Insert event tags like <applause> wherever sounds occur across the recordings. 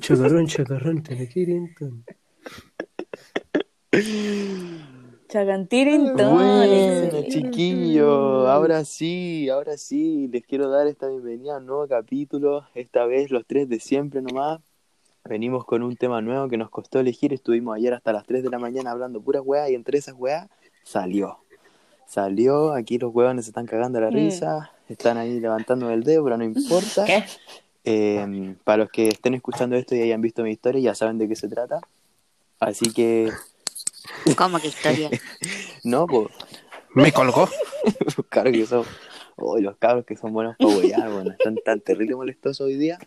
Chacarrón, chacarrón, telequirinton. Chacantirinton. Bueno, chiquillos, ahora sí, ahora sí, les quiero dar esta bienvenida a un nuevo capítulo, esta vez los tres de siempre nomás. Venimos con un tema nuevo que nos costó elegir, estuvimos ayer hasta las 3 de la mañana hablando puras weas y entre esas weas salió. Salió, aquí los huevones se están cagando la Mm. risa, están ahí levantando el dedo, pero no importa. ¿Qué? Eh, para los que estén escuchando esto y hayan visto mi historia, ya saben de qué se trata. Así que, ¿Cómo que historia? <laughs> no, pues, Me colgó. <laughs> los cabros que son, oh, los cabros que son buenos para huear, bueno, están tan terrible molestosos hoy día.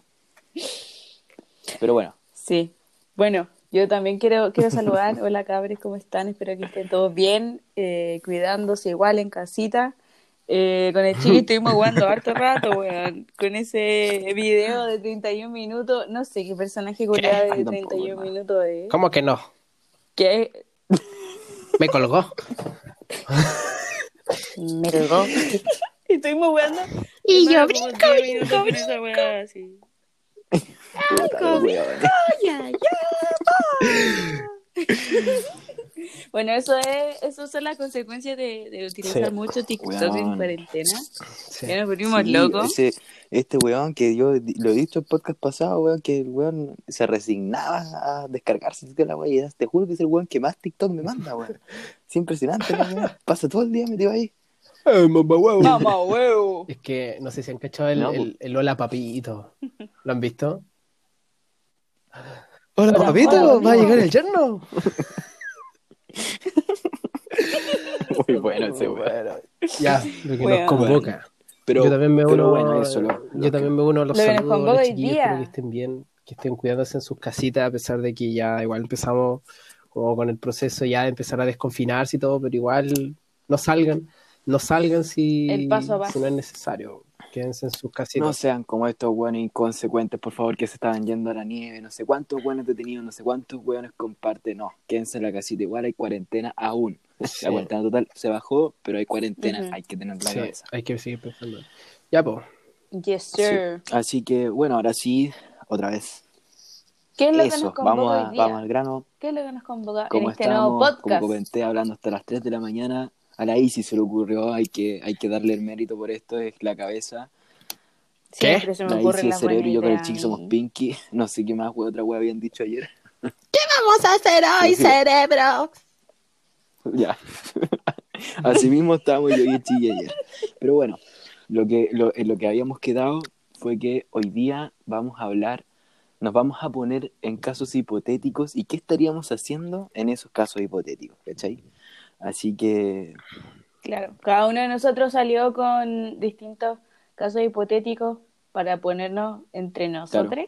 Pero bueno, Sí. Bueno, yo también quiero, quiero <laughs> saludar. Hola cabres, ¿cómo están? Espero que estén todos bien, eh, cuidándose igual en casita. Eh, con el chiqui estuvimos <laughs> jugando harto rato, weón. Con ese video de 31 minutos. No sé qué personaje culiado de Ay, tampoco, 31 hermano. minutos es. ¿Cómo que no? Que Me colgó. me colgó. Y <laughs> estuvimos jugando. Y yo brinco, 10 brinco, esa weá así. huevones. ya, ya. <laughs> Bueno, eso es, eso son las consecuencias de, de utilizar Sí. mucho TikTok Weón. en cuarentena. Sí. Ya nos volvimos Sí, locos. ese- este weón que yo lo he dicho en el podcast pasado, weón, que el weón se resignaba a descargarse de la weá. Te juro que es el weón que más TikTok me manda, weón. Es impresionante, la. Pasa todo el día metido ahí. Mamá, huevo. Es que no sé si han cachado el, No, el, el Hola Papito. ¿Lo han visto? <laughs> Hola, Hola, Papito, ¿va a llegar el yerno? <laughs> Muy bueno ese weón. Bueno, ya, lo que Bueno. nos convoca. Pero, yo también me uno, bueno, eso lo- lo yo también me uno a los Lo saludos a los chiquillos, espero que estén bien, que estén cuidándose en sus casitas, a pesar de que ya igual empezamos como con el proceso ya de empezar a desconfinarse y todo, pero igual no salgan, no salgan si, El paso a paso. si no es necesario. Quédense en sus casitas. No sean como estos weones inconsecuentes, por favor, que se estaban yendo a la nieve. No sé cuántos weones detenidos, no sé cuántos weones comparten. No, quédense en la casita. Igual hay cuarentena aún. <laughs> Sí. La cuarentena total se bajó, pero hay cuarentena. Ujú. Hay que tener la Sí, cabeza. hay que seguir pensando. Ya, pues. Yes, Sí. sir. Así que, bueno, ahora sí, otra vez. ¿Qué es lo que Eso, nos convoca vamos, a- hoy día? vamos al grano. ¿Qué es lo que nos convoca en Como este nuevo estábamos, como podcast? comenté, hablando hasta las 3 de la mañana, a la Isi se le ocurrió, hay que, hay que darle el mérito por esto, es la cabeza. Siempre se me La Isi las cerebro y yo con el a somos. Pinky. <laughs> No sé qué más, we- otra wea habían dicho ayer. ¿Qué vamos a hacer hoy, <laughs> cerebro? Ya. <laughs> Así mismo estábamos yo y el chiqui ayer. Pero bueno, lo que, lo, en lo que habíamos quedado fue que hoy día vamos a hablar, nos vamos a poner en casos hipotéticos y qué estaríamos haciendo en esos casos hipotéticos, ¿cachai? Así que, Claro, cada uno de nosotros salió con distintos casos hipotéticos para ponernos entre nosotros.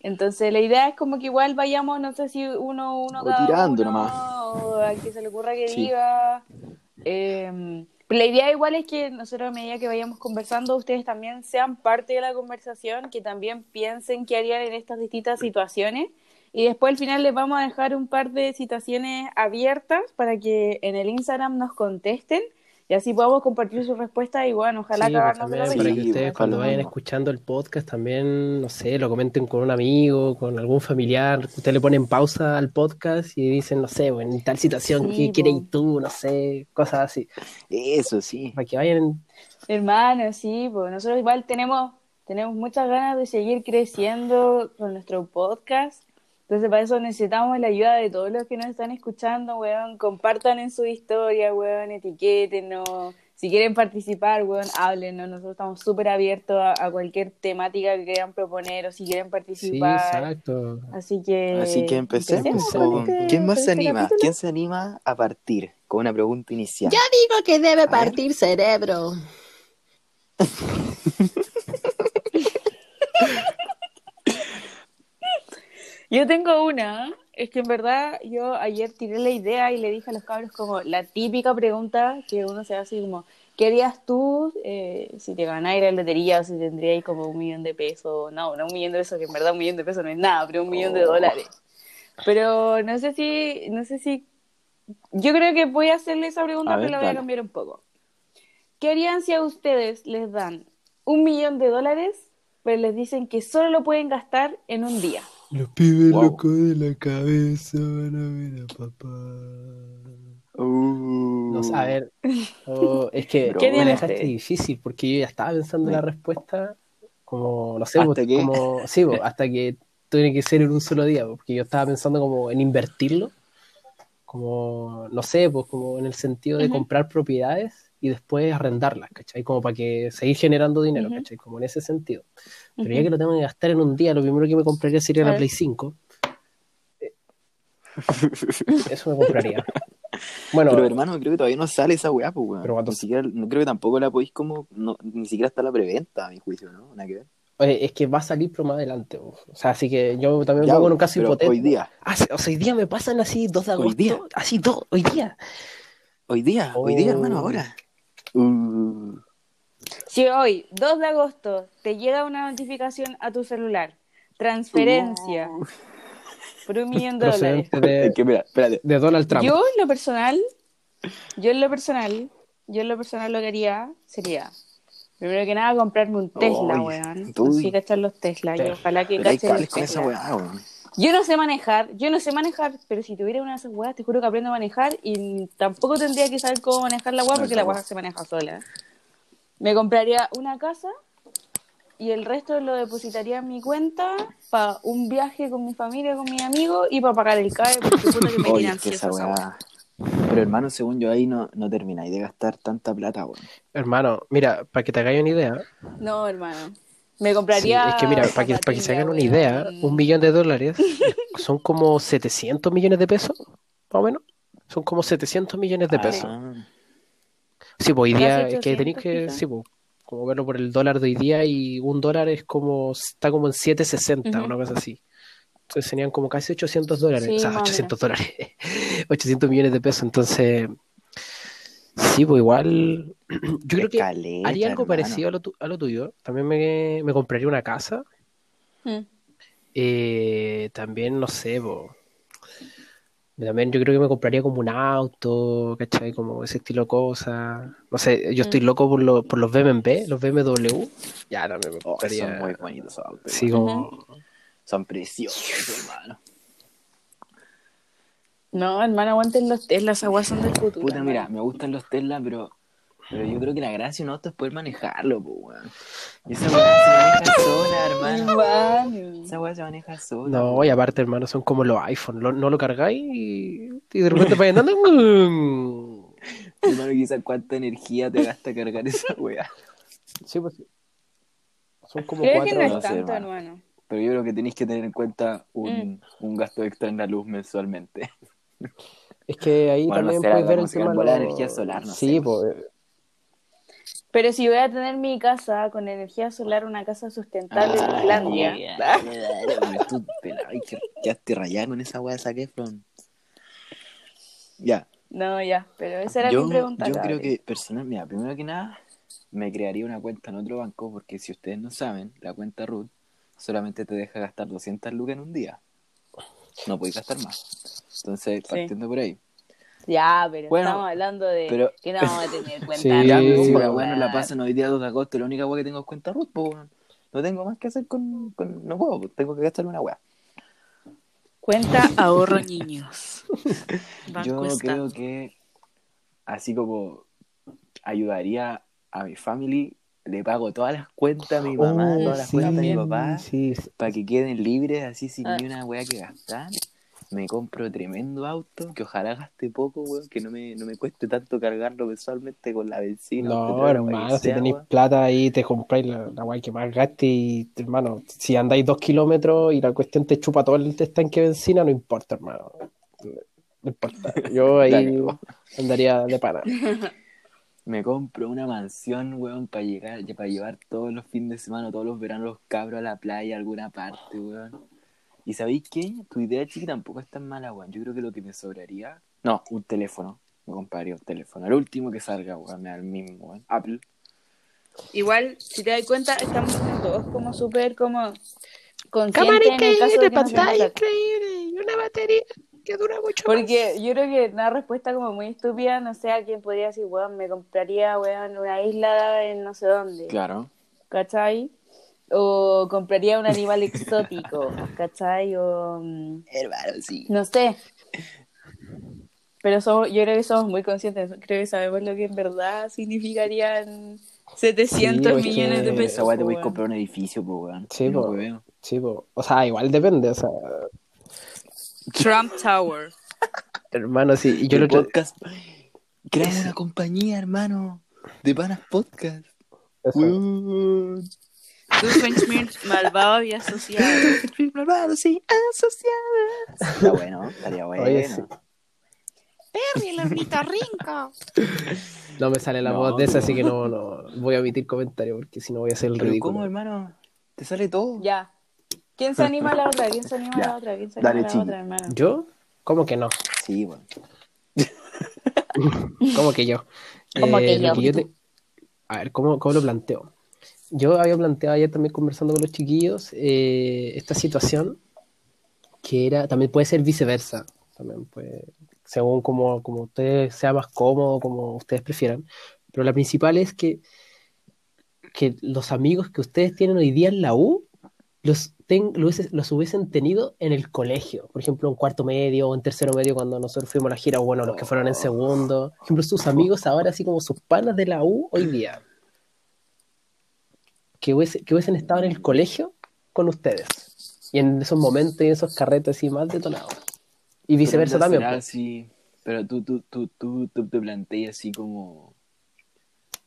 Entonces la idea es como que igual vayamos, no sé si uno, uno O cada tirando uno, nomás. o al que se le ocurra que Sí. diga. Eh, pero la idea igual es que nosotros a medida que vayamos conversando, ustedes también sean parte de la conversación, que también piensen qué harían en estas distintas situaciones. Y después al final les vamos a dejar un par de situaciones abiertas para que en el Instagram nos contesten y así podamos compartir sus respuestas y bueno, ojalá Sí, pues, acabarnos de la también para que ustedes pues, cuando vayan escuchando el podcast también, no sé, lo comenten con un amigo, con algún familiar, ustedes le ponen pausa al podcast y dicen, no sé, bueno, en tal situación, Sí, ¿qué quieres tú? No sé, cosas así. eso sí. Para que vayan, Hermano, sí, pues nosotros igual tenemos, tenemos muchas ganas de seguir creciendo con nuestro podcast. Entonces, para eso necesitamos la ayuda de todos los que nos están escuchando, weón. Compartan en su historia, weón, etiquétenos. Si quieren participar, weón, háblenos. Nosotros estamos súper abiertos a, a cualquier temática que quieran proponer o si quieren sí, participar. exacto. Así que. Así que empecemos. empecemos con- con este- ¿Quién más con se anima? capítulo. ¿Quién se anima a partir con una pregunta inicial? Yo digo que debe ver. partir cerebro. <laughs> Yo tengo una, es que en verdad yo ayer tiré la idea y le dije a los cabros como la típica pregunta que uno se hace como, ¿qué harías tú eh, si te ganáis la lotería o si tendríais como un millón de pesos? No, no un millón de pesos, que en verdad un millón de pesos no es nada, pero un millón de Oh. dólares. Pero no sé si, no sé si, yo creo que voy a hacerle esa pregunta, A pero ver, la voy a cambiar un poco. ¿Qué harían si a ustedes les dan un millón de dólares, pero les dicen que solo lo pueden gastar en un día. Los pibes Wow. locos de la cabeza van a ver a papá. Uh. No sé, a ver, <laughs> oh, es que Bro. ¿Qué me dejaste este? difícil porque yo ya estaba pensando en la respuesta como, no sé, ¿Hasta como, sí, hasta que tiene que ser en un solo día, porque yo estaba pensando como en invertirlo, como, no sé, pues como en el sentido de comprar propiedades y después arrendarlas, ¿cachai? Como para que seguir generando dinero, Ujú. ¿cachai? Como en ese sentido. Pero ya que lo tengo que gastar en un día, lo primero que me compraría sería la. Play 5. Eh, <laughs> Eso me compraría. Bueno, Pero hermano, creo que todavía no sale esa weá, pues weón. Pero cuando- Ni siquiera, no creo que tampoco la podéis como, no, ni siquiera está la preventa, a mi juicio, ¿no? Nada que ver. Oye, es que va a salir pero más adelante. bo. O sea, así que yo también me pongo en un caso pero hipotético. hoy día. Ah, o sea, hoy día me pasan así 2 de Hoy agosto. día. Así dos, hoy día. Hoy día, hoy día, hermano, ahora. Uh, Si hoy, 2 de agosto, te llega una notificación a tu celular, transferencia Uh. por un millón de dólares. De, es que mira, espérate. de Donald Trump. Yo en lo personal, yo en lo personal, yo en lo personal lo que haría sería, primero que nada, comprarme un Tesla, weón. Así cachar los Tesla, y ojalá que cachen los esa Tesla. weá, weón. Yo no sé manejar, yo no sé manejar, pero si tuviera una de esas weas, te juro que aprendo a manejar y tampoco tendría que saber cómo manejar la wea porque la wea se maneja sola. Me compraría una casa y el resto lo depositaría en mi cuenta para un viaje con mi familia, con mis amigos y para pagar el CAE porque puta que me <laughs> Oye, es que esa wea. Pero hermano, según yo ahí no, no termináis de gastar tanta plata, weón. Hermano, mira, para que te hagáis una idea. No, hermano. Me sí, compraría. es que mira, para que, para que se hagan una idea, un millón de dólares son como 700 millones de pesos, más o menos. Son como 700 millones de pesos. Ah, Sí, pues hoy día es que tenéis 800 que, sí, pues, como verlo por el dólar de hoy día y un dólar es como, está como en 760, Ujú. una cosa así. Entonces serían como casi 800 dólares, Sí, o sea, más o 800 dólares, <laughs> 800 millones de pesos. Entonces, sí, pues igual, <clears throat> yo creo que haría algo hermano. parecido a lo, tu- a lo tuyo. También me, me compraría una casa. Mm. Eh, también, no sé. También yo creo que me compraría como un auto, ¿cachai? Como ese estilo de cosas. No sé, yo estoy Mm. loco por, los por los BMW, los BMW. Ya, también me Oh, compraría. son muy bonitos esos autos. Sí, weón. como. Son preciosos, hermano. No, hermano, aguanten los Tesla, esas weas son del futuro. Puta, hermano. mira, me gustan los Tesla, pero, pero yo creo que la gracia de un auto es poder manejarlo, pues, weón. Y esa weá se maneja sola, hermano. Hermano. Esa weá se maneja sola. No, weón. y aparte, hermano, son como los iPhone. Lo- no lo cargáis y, y de repente vais andando. Hermano, quizás cuánta energía te gasta cargar esa weá. Sí, pues. Son como Creo que cuatro. no es no sé, tanto, hermano. hermano. Pero yo creo que tenéis que tener en cuenta un, Mm. un gasto extra en la luz mensualmente. Es que ahí Bueno, también puedes la ver el tema en de lo- energía solar, no Sí, sé. pues. Pero si voy a tener mi casa con energía solar, una casa sustentable en Ah, Islandia. ya. Tú pelado, ay, que quedaste rayado con esa weá de Zac Efron. Ya, No, ya, pero esa era yo, mi pregunta. yo creo que personal, mira, primero que nada, me crearía una cuenta en otro banco porque si ustedes no saben, la cuenta root solamente te deja gastar 200 lucas en un día. No podéis gastar más. Entonces, Sí. partiendo por ahí. Ya, pero Bueno, estamos hablando de pero- que no vamos a tener <laughs> cuenta. Sí, Ya, pero si la pasan hoy día 2 de agosto, la única weá que tengo es cuenta pues weón. No tengo más que hacer con, con no puedo, tengo que gastarme una weá. Cuenta ahorro <laughs> niños. Yo creo que así como ayudaría a mi family, le pago todas las cuentas a mi mamá, Oh, todas las sí, cuentas a mi papá, sí. para que queden libres, así sin Ah. ni una weá que gastar. Me compro tremendo auto, que ojalá gaste poco, weón, que no me, no me cueste tanto cargarlo mensualmente con la benzina. No, hermano, si tenéis plata ahí, te compráis la, la guay que más gaste y, hermano, si andáis dos kilómetros y la cuestión te chupa todo el tanque de benzina, no importa, hermano. No importa. Yo <laughs> ahí Dale, andaría de pana. <laughs> Me compro una mansión, weón, para llegar, para llevar todos los fines de semana, todos los veranos los cabros a la playa, a alguna parte, weón. ¿Y sabéis qué? Tu idea, chiqui, tampoco es tan mala, weón. Yo creo que lo que me sobraría... No, un teléfono. Me compraría un teléfono. El último que salga, weón, me da el mismo, weón. Apple. Igual, si te das cuenta, estamos todos como súper como Cámara increíble, pantalla increíble y una batería que dura mucho más. Porque yo creo que una respuesta como muy estúpida, no sé, alguien podría decir, weón, me compraría, weón, una isla en no sé dónde. Claro. ¿cachai? O compraría un animal exótico, ¿cachai? O, mm, Hermano, sí. no sé. Pero somos, yo creo que somos muy conscientes, creo que sabemos lo que en verdad significarían 700 pues, millones de pesos. Esa weá te po, voy a comprar un edificio, pues, weón. Sí, No po. Sí, po. o sea, igual depende, o sea, Trump Tower. hermano, sí, y yo El lo podcast. Creamos una compañía, hermano. De panas podcast. eso. Weón. Doofenshmirtz, malvado y asociado. Malvados sí, asociados. Está bueno, estaría bueno. Oye, sí. Perry, el ornitorrinco. No me sale la No, voz de esa, así que no, no voy a omitir comentarios porque si no voy a hacer el Pero ridículo. ¿cómo, hermano? ¿Te sale todo? Ya. ¿Quién se anima a la otra? ¿Quién se anima a la otra? ¿Quién se anima Dale, a la otra, hermano? ¿Yo? ¿Cómo que no? Sí, weón. ¿Cómo que yo? ¿Cómo que lo yo? te- A ver, ¿cómo, ¿cómo lo planteo? Yo había planteado ayer también conversando con los chiquillos eh, esta situación que era, también puede ser viceversa, también puede, según como, como ustedes sea más cómodo, como ustedes prefieran, pero la principal es que, que los amigos que ustedes tienen hoy día en la U los, ten- los, los hubiesen tenido en el colegio, por ejemplo, en cuarto medio o en tercero medio cuando nosotros fuimos a la gira, o bueno, los que fueron en segundo, por ejemplo, sus amigos ahora, así como sus panas de la U hoy día, que, hubiese- que hubiesen estado en el colegio con ustedes, y en esos momentos y en esos carretes así más detonados, y viceversa también. será pues. así, pero tú, tú, tú, tú, tú te planteas así como...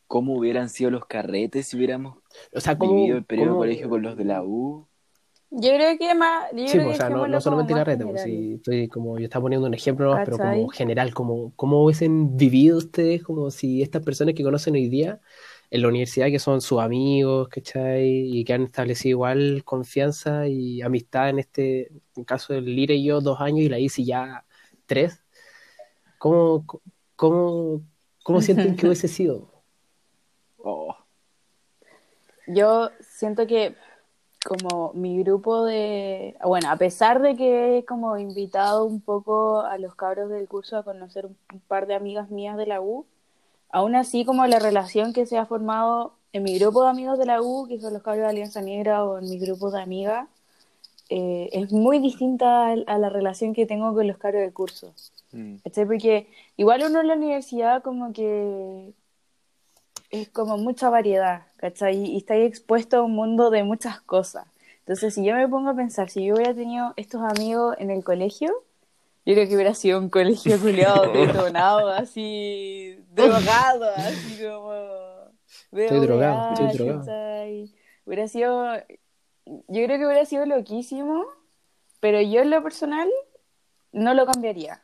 ¿Cómo hubieran sido los carretes si hubiéramos O sea, como, vivido el periodo de como- colegio con los de la U? Yo creo que más. Yo Sí, creo pues, o sea, no, solamente como más carrete, pues, sí, estoy como, yo estaba poniendo un ejemplo nomás, pero como general, como, ¿cómo hubiesen vivido ustedes, como si estas personas que conocen hoy día en la universidad, que son sus amigos, ¿cachai? Y que han establecido igual confianza y amistad en este, en caso del Lire y yo, dos años, y la Isi ya tres, ¿cómo, cómo, cómo sienten que hubiese sido? <laughs> Oh, Yo siento que como mi grupo de, bueno, a pesar de que he como invitado un poco a los cabros del curso a conocer un par de amigas mías de la U, aún así como la relación que se ha formado en mi grupo de amigos de la U, que son los cabros de Alianza Negra, o en mi grupo de amigas, eh, es muy distinta a, a la relación que tengo con los cabros del curso. mm. Porque igual uno en la universidad como que es como mucha variedad, ¿cachai? Y está ahí expuesto a un mundo de muchas cosas. Entonces, si yo me pongo a pensar, si yo hubiera tenido estos amigos en el colegio, yo creo que hubiera sido un colegio <laughs> culiado, detonado, así, drogado, así como... de Estoy drogado, estoy drogado. Hubiera sido... Yo creo que hubiera sido loquísimo, pero yo en lo personal no lo cambiaría.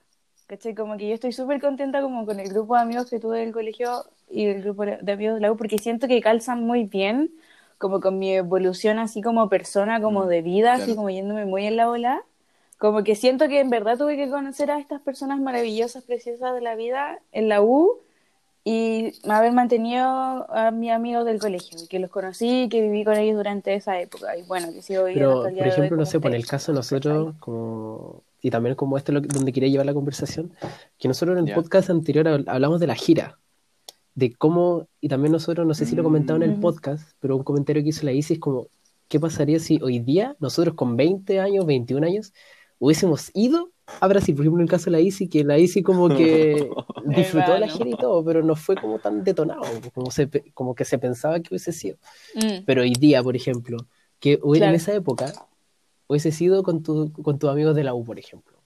¿Cachai? Como que yo estoy súper contenta como con el grupo de amigos que tuve del colegio y el grupo de amigos de la U, porque siento que calzan muy bien, como con mi evolución así como persona, como Mm, de vida, así claro. como yéndome muy en la ola. Como que siento que en verdad tuve que conocer a estas personas maravillosas, preciosas de la vida en la U y haber mantenido a mis amigos del colegio, que los conocí, que viví con ellos durante esa época y bueno, que sigo viviendo Pero, hasta el día por de hoy ejemplo, no sé, por el ustedes, caso de nosotros, como, y también como esto es lo que- donde quería llevar la conversación, que nosotros en el Ya. podcast anterior hab- hablamos de la gira, de cómo, y también nosotros, no sé si lo comentaba en el Mm. podcast, pero un comentario que hizo la Isis es como, ¿qué pasaría si hoy día, nosotros con 20 años, 21 años, hubiésemos ido a Brasil? Por ejemplo, en el caso de la Isis, que la Isis como que <laughs> disfrutó de la gira y todo, pero no fue como tan detonado, como, se, como que se pensaba que hubiese sido. Mm. Pero hoy día, por ejemplo, que hubiera en Claro. esa época hubiese sido con, tu, con tus amigos de la U, por ejemplo.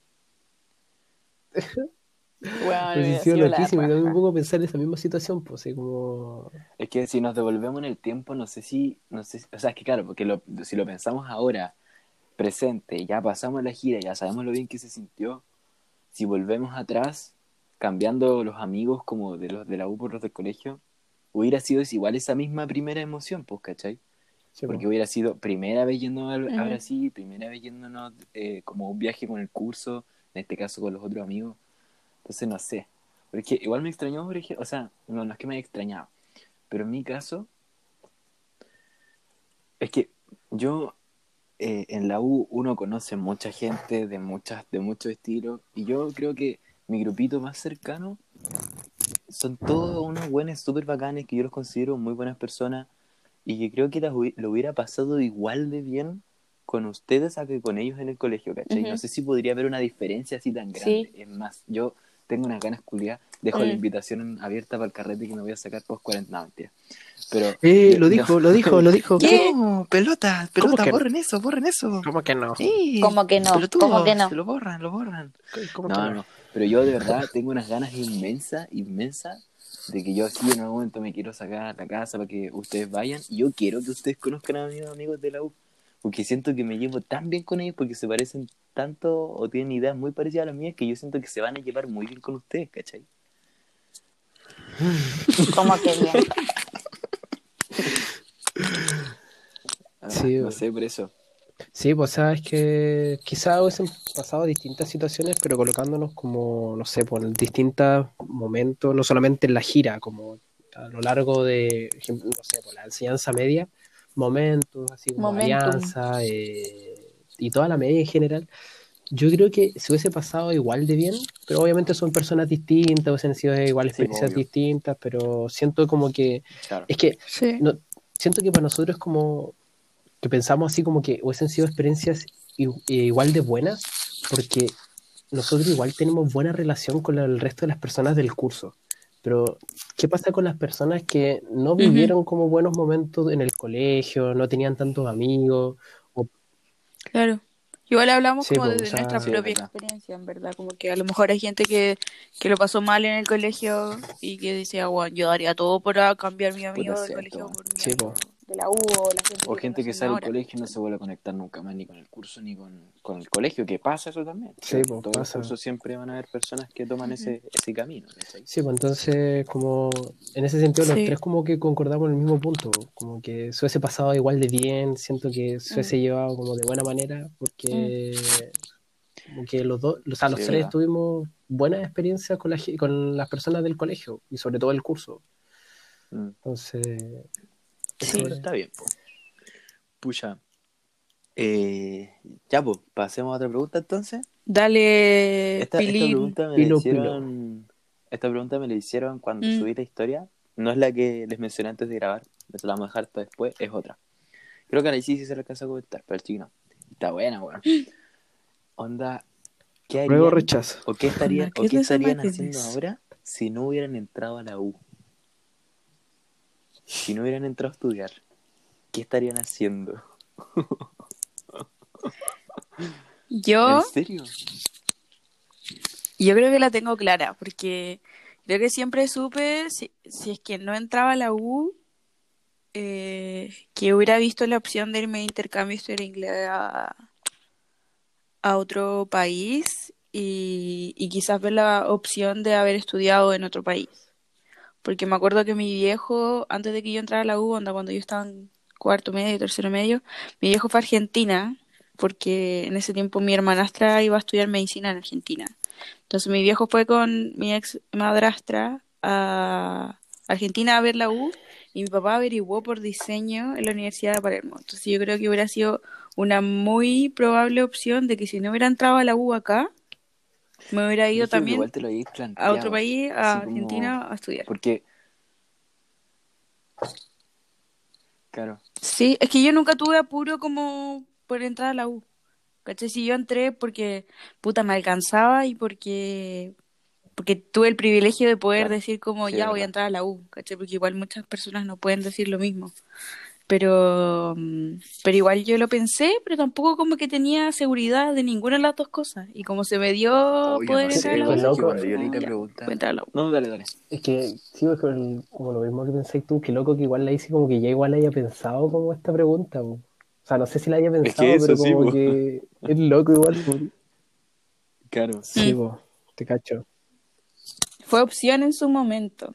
Bueno, Hubiese sido loquísimo. Y un poco pensar en esa misma situación, pues, como... Es que si nos devolvemos en el tiempo, no sé si, no sé, si- o sea, es que claro, porque lo- si lo pensamos ahora, presente, ya pasamos la gira, ya sabemos lo bien que se sintió, si volvemos atrás, cambiando los amigos como de los de la U por los del colegio, hubiera sido igual esa misma primera emoción, pues, ¿cachai? sí, Porque po. hubiera sido primera vez yendo a. Brasil, primera vez yéndonos eh, como un viaje con el curso, en este caso con los otros amigos. Entonces no sé. Porque igual me extrañó, o sea, no, no es que me haya extrañado, pero en mi caso, es que yo eh, en la U uno conoce mucha gente de muchas, de muchos estilos, y yo creo que mi grupito más cercano son todos unos buenos súper bacanes que yo los considero muy buenas personas y que creo que las lo hubiera pasado igual de bien con ustedes a que con ellos en el colegio, ¿cachai? No sé si podría haber una diferencia así tan grande. Es más, yo tengo unas ganas culiadas, dejo la Mm. invitación abierta para el carrete que me voy a sacar post 40, no. Pero, Eh, lo dijo, <laughs> lo dijo, lo dijo. ¿Qué? No, pelota, ¿Cómo pelota, que no? borren eso, borren eso. ¿Cómo que no? Sí, ¿Cómo que no? pelotudos, ¿Cómo que no? se lo borran, lo borran. ¿Cómo que No, no, pero yo de verdad tengo unas ganas inmensas, inmensas, de que yo así en algún momento me quiero sacar a la casa para que ustedes vayan. Y yo quiero que ustedes conozcan a mis amigos de la U, porque siento que me llevo tan bien con ellos, porque se parecen tanto o tienen ideas muy parecidas a las mías, que yo siento que se van a llevar muy bien con ustedes, ¿cachai? <laughs> ¿Cómo que bien? Ah, Sí, no bueno. sé, por eso. Sí, pues sabes que quizás hubiesen pasado distintas situaciones, pero colocándonos como, no sé, por distintos momentos, no solamente en la gira, como a lo largo de, no sé, por la enseñanza media, momentos, así como Momentum. alianza eh, y toda la media en general. Yo creo que se hubiese pasado igual de bien, pero obviamente son personas distintas, hubiesen sido igual experiencias distintas, pero siento como que, Claro. es que Sí. no, siento que para nosotros es como que pensamos así como que hubiesen sido experiencias eh, igual de buenas, porque nosotros igual tenemos buena relación con el resto de las personas del curso. Pero, ¿qué pasa con las personas que no vivieron como buenos momentos en el colegio, no tenían tantos amigos? O, Claro. Igual hablamos Sí, como pues, desde sea, nuestra sí, propia experiencia, en verdad. Como que a lo mejor hay gente que, que lo pasó mal en el colegio y que dice, ah, bueno, yo daría todo para cambiar mi amigo Puta, del cierto, colegio por mi Sí, po. De la U o la gente O gente que sale del colegio y no se vuelve a conectar nunca más ni con el curso ni con, con el colegio, que pasa eso también. Sí, pues, todos pasa. los cursos siempre van a haber personas que toman ese, ese camino. sí, pues entonces, como en ese sentido, los Sí. tres como que concordamos en el mismo punto, como que se hubiese pasado igual de bien, siento que se hubiese llevado como de buena manera, porque como que los dos, o sea, los Sí, tres ¿verdad? tuvimos buenas experiencias con, la, con las personas del colegio y sobre todo el curso. Mm. Entonces, Sí. Pero está bien. po. Pucha. Eh, ya, pues, pasemos a otra pregunta entonces. Dale, Esta, pregunta me la Pilo, hicieron. Esta pregunta me la hicieron cuando Mm. subí la historia. No es la que les mencioné antes de grabar, me la vamos a dejar para después, es otra. Creo que a la sí se la alcanza a comentar, pero el chico no. Está buena, weón. Onda, ¿qué harían? luego rechazo. ¿O qué, estarían, Onda, o ¿qué estarían haciendo ahora si no hubieran entrado a la U? Si no hubieran entrado a estudiar, ¿qué estarían haciendo? <laughs> Yo, ¿En serio? yo creo que la tengo clara, porque creo que siempre supe, si, si es que no entraba a la U, eh, que hubiera visto la opción de irme de intercambio y estudiar inglés a, a otro país y, y quizás ver la opción de haber estudiado en otro país. Porque me acuerdo que mi viejo, antes de que yo entrara a la U, onda, cuando yo estaba en cuarto medio, tercero medio, mi viejo fue a Argentina, porque en ese tiempo mi hermanastra iba a estudiar medicina en Argentina. Entonces mi viejo fue con mi ex madrastra a Argentina a ver la U y mi papá averiguó por diseño en la Universidad de Palermo. Entonces yo creo que hubiera sido una muy probable opción de que si no hubiera entrado a la U acá, me hubiera ido también igual te lo habéis a otro país, a como- Argentina, a estudiar. Porque. Claro. Sí, es que yo nunca tuve apuro como por entrar a la U. ¿Cachai? Si yo entré porque puta me alcanzaba y porque porque tuve el privilegio de poder Claro. decir como Sí, ya voy a entrar a la U, ¿cachai? Porque igual muchas personas no pueden decir lo mismo. Pero mm, pero igual yo lo pensé, pero tampoco como que tenía seguridad de ninguna de las dos cosas. Y como se me dio yo poder no entrar a la loco. que yo pregunta. No, dale, dale. Es que, sí, es que el- como lo mismo que pensáis tú, que loco que igual la hice como que ya igual haya pensado como esta pregunta. O sea, no sé si la haya pensado, eso pero sí, como que es loco igual. po. Claro. Sí, Mm. po, te cacho. Fue opción en su momento.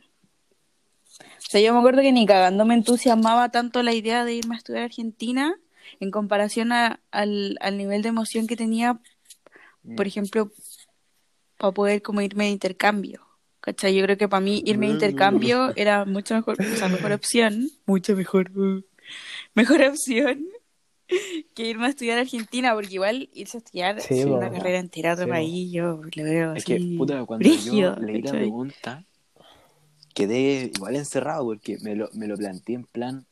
O sea, yo me acuerdo que ni cagando me entusiasmaba tanto la idea de irme a estudiar a Argentina en comparación a- al, al nivel de emoción que tenía, por ejemplo, para poder como irme de intercambio. ¿Cachai? Yo creo que para mí irme de intercambio era mucho mejor, o sea, mejor opción, mucho mejor, uh, mejor opción que irme a estudiar a Argentina, porque igual irse a estudiar Sí, una carrera entera a otro Sí, bueno. país, yo lo veo Es así que, puta, cuando yo leí la pregunta, quedé igual encerrado porque me lo, me lo planteé en plan,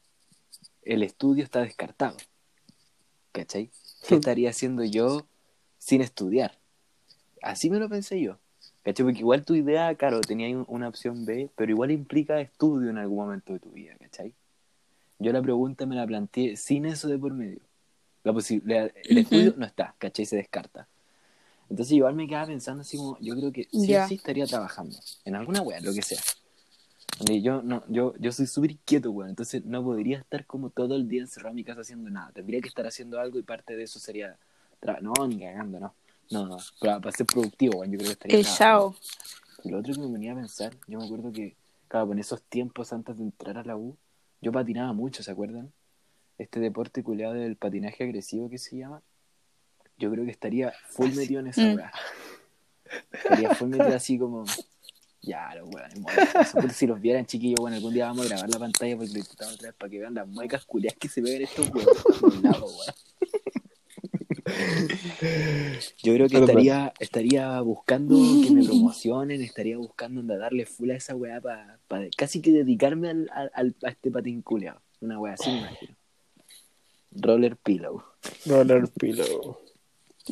el estudio está descartado. ¿Cachai? ¿Qué estaría haciendo yo sin estudiar? Así me lo pensé yo. ¿Cachai? Porque igual tu idea, claro, tenía un- una opción B, pero igual implica estudio en algún momento de tu vida, ¿cachai? Yo la pregunta me la planteé sin eso de por medio. La posibilidad, el estudio no está, ¿cachai? Se descarta. Entonces igual me quedaba pensando así como, yo creo que sí estaría trabajando, en alguna wea, lo que sea. Yo no, yo, yo soy súper inquieto, weón, entonces no podría estar como todo el día encerrado en mi casa haciendo nada. Tendría que estar haciendo algo y parte de eso sería, no, ni cagando, no. No, no, para, para ser productivo, weón, yo creo que estaría El. Y lo otro que me venía a pensar, yo me acuerdo que, claro, en esos tiempos antes de entrar a la U, yo patinaba mucho, ¿se acuerdan? Este deporte culeado del patinaje agresivo que se llama. Yo creo que estaría full metido en esa Mm. <laughs> Estaría full metido <laughs> así como. Ya, los weones, Si los vieran chiquillos, bueno, algún día vamos a grabar la pantalla porque intentamos otra vez para que vean las muecas culiadas que se ven estos <laughs> weón. Yo creo que estaría, estaría buscando que me promocionen, estaría buscando onda, darle full a esa weá para casi que dedicarme al, al- a este patín culeado. Una weá así me imagino. Roller pillow. Roller pillow.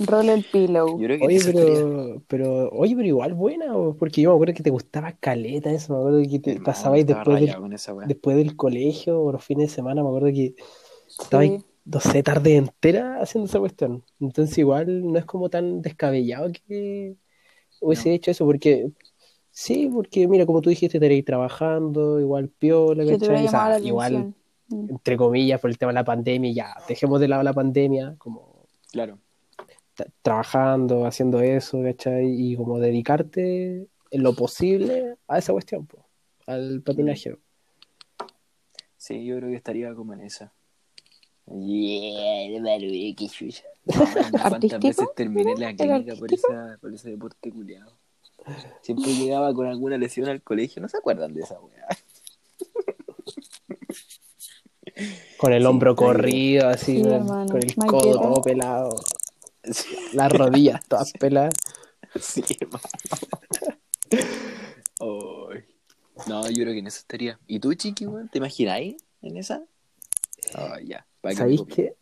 Roller Pillow. Yo creo que Oye, pero, pero, oye, pero igual buena, o- porque yo me acuerdo que te gustaba caleta eso, me acuerdo que te No, pasabais después del, esa después del colegio o los fines de semana, me acuerdo que estabais, Sí. no sé, tarde entera haciendo esa cuestión. Entonces igual no es como tan descabellado que hubiese No. hecho eso, porque sí, porque mira, como tú dijiste, estaréis trabajando, igual piola, O sea, llamado la igual, atención. Mm. entre comillas, por el tema de la pandemia, ya, dejemos de lado la pandemia, como Claro. Tra- trabajando, haciendo eso, ¿cachai? Y como dedicarte en lo posible a esa cuestión, po, al patinaje. Sí, yo creo que estaría como en esa. Yeah, qué chucha. <laughs> No, ¿Cuántas ¿Artístico? veces terminé la ¿El clínica por, esa, por ese deporte culiado? Siempre llegaba con alguna lesión al colegio, ¿no se acuerdan de esa weá? Con el hombro corrido, así, Sí, con, el codo todo pelado, Sí, <laughs> las rodillas todas peladas. sí, hermano. No, yo creo que en eso estaría. ¿Y tú, chiqui, weón? ¿Te imagináis en esa? Ah, ya. me ¿Sabéis qué?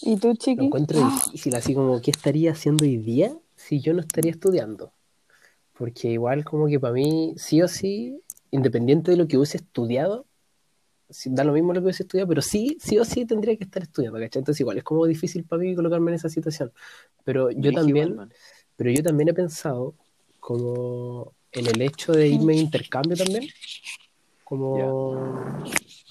¿Y tú, Lo chiqui? encuentro difícil, así como, ¿qué estaría haciendo hoy día si yo no estaría estudiando? Porque igual como que para mí, sí o sí, independiente de lo que hubiese estudiado, da lo mismo lo que hubiese estudiado, pero sí, sí o sí tendría que estar estudiando, ¿cachai? Entonces igual es como difícil para mí colocarme en esa situación. Pero yo también, pero yo también he pensado como en el hecho de irme de intercambio también, como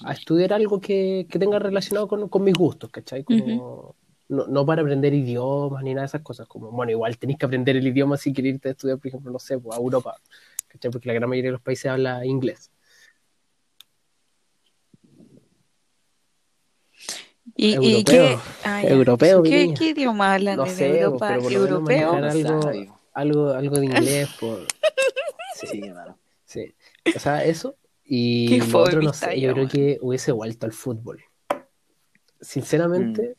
a estudiar algo que, que tenga relacionado con, con mis gustos, ¿cachai? Como, no, no para aprender idiomas ni nada de esas cosas, como, bueno, igual tenéis que aprender el idioma si queréis irte a estudiar, por ejemplo, no sé, pues, a Europa, ¿cachai? Porque la gran mayoría de los países habla inglés. ¿Y, y qué, ah. Europeo, ¿Qué, idioma hablan No en sé, Europa? pero por lo menos ¿Europeo? algo, algo, algo de inglés, por... <laughs> Sí, hermano. Sí. O sea, eso. Y Qué lo otro, no sé, yo, creo que hubiese vuelto al fútbol. Sinceramente,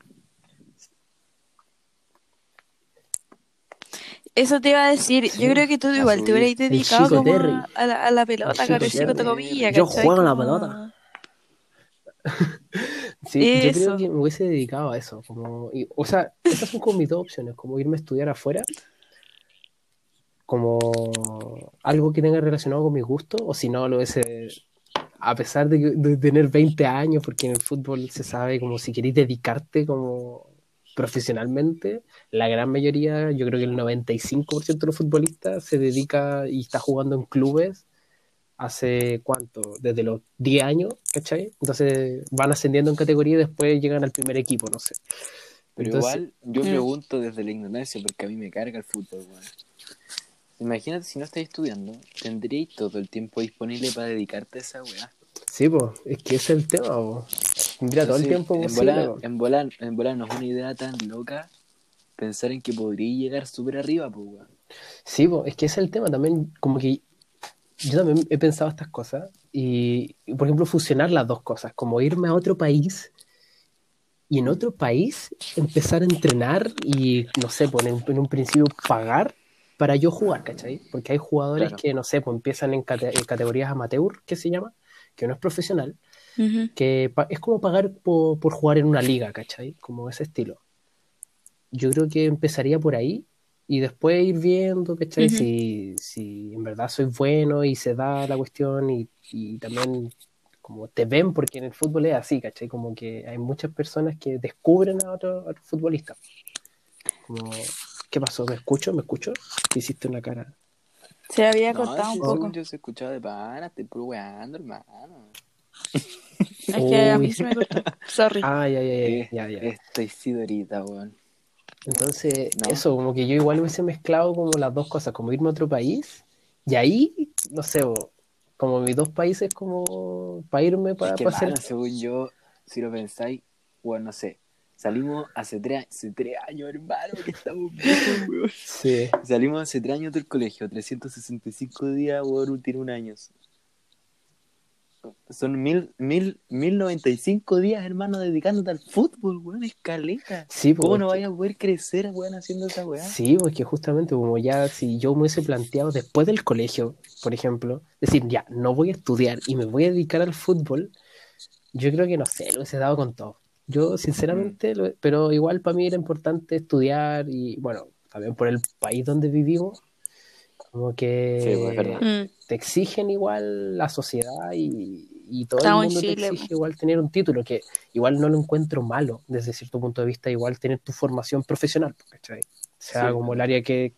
Eso te iba a decir. Sí, Yo creo que tú igual te subir. hubierais dedicado como a, a la, a la pelota, Yo juego a la pelota. <laughs> sí, yo creo Eso. que me hubiese dedicado a eso. Como, y- o sea, esas son como mis dos opciones, como irme a estudiar afuera, como algo que tenga relacionado con mis gustos, o si no, lo hubiese, a pesar de, de tener 20 años, porque en el fútbol se sabe como si queréis dedicarte como profesionalmente, la gran mayoría, yo creo que el 95% de los futbolistas se dedica y está jugando en clubes hace cuánto, desde los 10 años, ¿cachai? Entonces van ascendiendo en categoría y después llegan al primer equipo, no sé. Pero Entonces- igual, yo Mm. pregunto desde la ignorancia, porque a mí me carga el fútbol, weón. Imagínate si no estás estudiando, tendríais todo el tiempo disponible para dedicarte a esa weá. Sí, pues, es que ese es el tema, po. Tendría todo el tiempo en posible, volar, en volar, en volar no es una idea tan loca pensar en que podría llegar súper arriba, pues, weón. Sí, po, es que ese es el tema también, como que yo también he pensado estas cosas y, y, por ejemplo, fusionar las dos cosas, como irme a otro país y en otro país empezar a entrenar y, no sé, pues, en, en un principio pagar para yo jugar, ¿cachai? Porque hay jugadores Claro. que, no sé, pues empiezan en, cate- en categorías amateur, que se llama, que no es profesional, Ujú. que pa- es como pagar po- por, jugar en una liga, ¿cachai? Como ese estilo. Yo creo que empezaría por ahí y después ir viendo, ¿cachai? Si, si en verdad soy bueno y se da la cuestión y, y también como te ven, porque en el fútbol es así, ¿cachai? Como que hay muchas personas que descubren a otro, a otro futbolista. Como, ¿qué pasó? ¿Me escucho? ¿Me escucho? Hiciste una cara. Se había No, cortado un poco. según yo se escuchaba de pana, estoy puro weando, hermano. Es que a mí se me cortó. Sorry. Ah, ya, ya, ya, ya, ya. Estoy sidorita, weón. Entonces, No. eso, como que yo igual hubiese mezclado como las dos cosas, como irme a otro país, y ahí, no sé, como mis dos países como para irme para es que, hacer... según yo, si lo pensáis, bueno, no sé. Salimos hace tres, hace tres años, hermano, que estamos viejos, weón. Sí, Salimos hace tres años del colegio, 365 días, weón, tiene un año. Son mil, mil, mil noventa y cinco días, hermano, dedicándote al fútbol, weón, escaleta. sí, ¿Cómo pues, no que- vaya a poder crecer, weón, haciendo esa weá? Sí, pues que justamente como ya si yo me hubiese planteado después del colegio, por ejemplo, decir, ya, no voy a estudiar y me voy a dedicar al fútbol, yo creo que no sé, lo hubiese dado con todo. Yo, sinceramente, lo- pero igual para mí era importante estudiar y, bueno, también por el país donde vivimos, como que Sí, pues. Mm. te exigen igual la sociedad y, y todo el mundo te exige po. igual tener un título, que igual no lo encuentro malo desde cierto punto de vista, igual tener tu formación profesional, ¿cachai? Sea Sí, como el área que,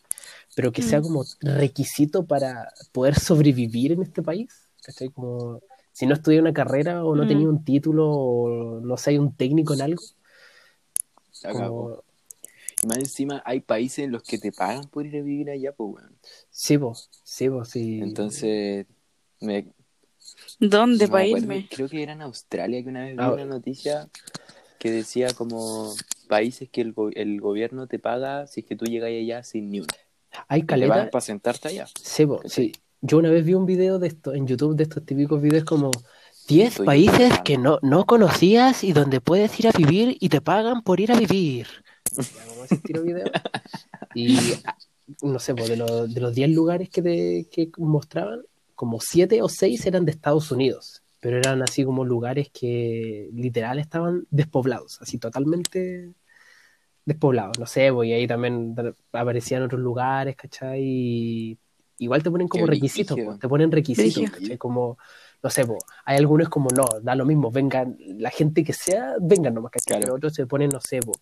pero que Mm. sea como requisito para poder sobrevivir en este país, ¿cachai? Como si no estudié una carrera o no Mm. tenía un título o no sé, un técnico en algo, como, Y más encima, hay países en los que te pagan por ir a vivir allá, pues, weón. sí, vos, sí, vos, sí. Entonces, me, ¿Dónde no para irme? creo que era en Australia que una vez vi Ah, una noticia que decía como países que el, go- el gobierno te paga si es que tú llegas allá sin ni una. hay Te caleta, para sentarte allá. Sí, ¿Cachai? sí. Yo una vez vi un video de esto en YouTube, de estos típicos videos como 10 Estoy países pensando. que no, no conocías y donde puedes ir a vivir y te pagan por ir a vivir. Ya, como ese estilo de video. Y ah, no sé, po, de, los, de los 10 lugares que, te, que mostraban, como 7 o 6 eran de Estados Unidos. Pero eran así como lugares que literal estaban despoblados, así totalmente despoblados. No sé, pues, y ahí también aparecían otros lugares, ¿cachai? Y igual te ponen como Qué requisitos, pues, te ponen requisitos. ¿cachai? Como, no sé, pues, hay algunos como no, da lo mismo, vengan, la gente que sea, vengan nomás, ¿cachai? Claro. Pero otros se ponen, no sé, pues,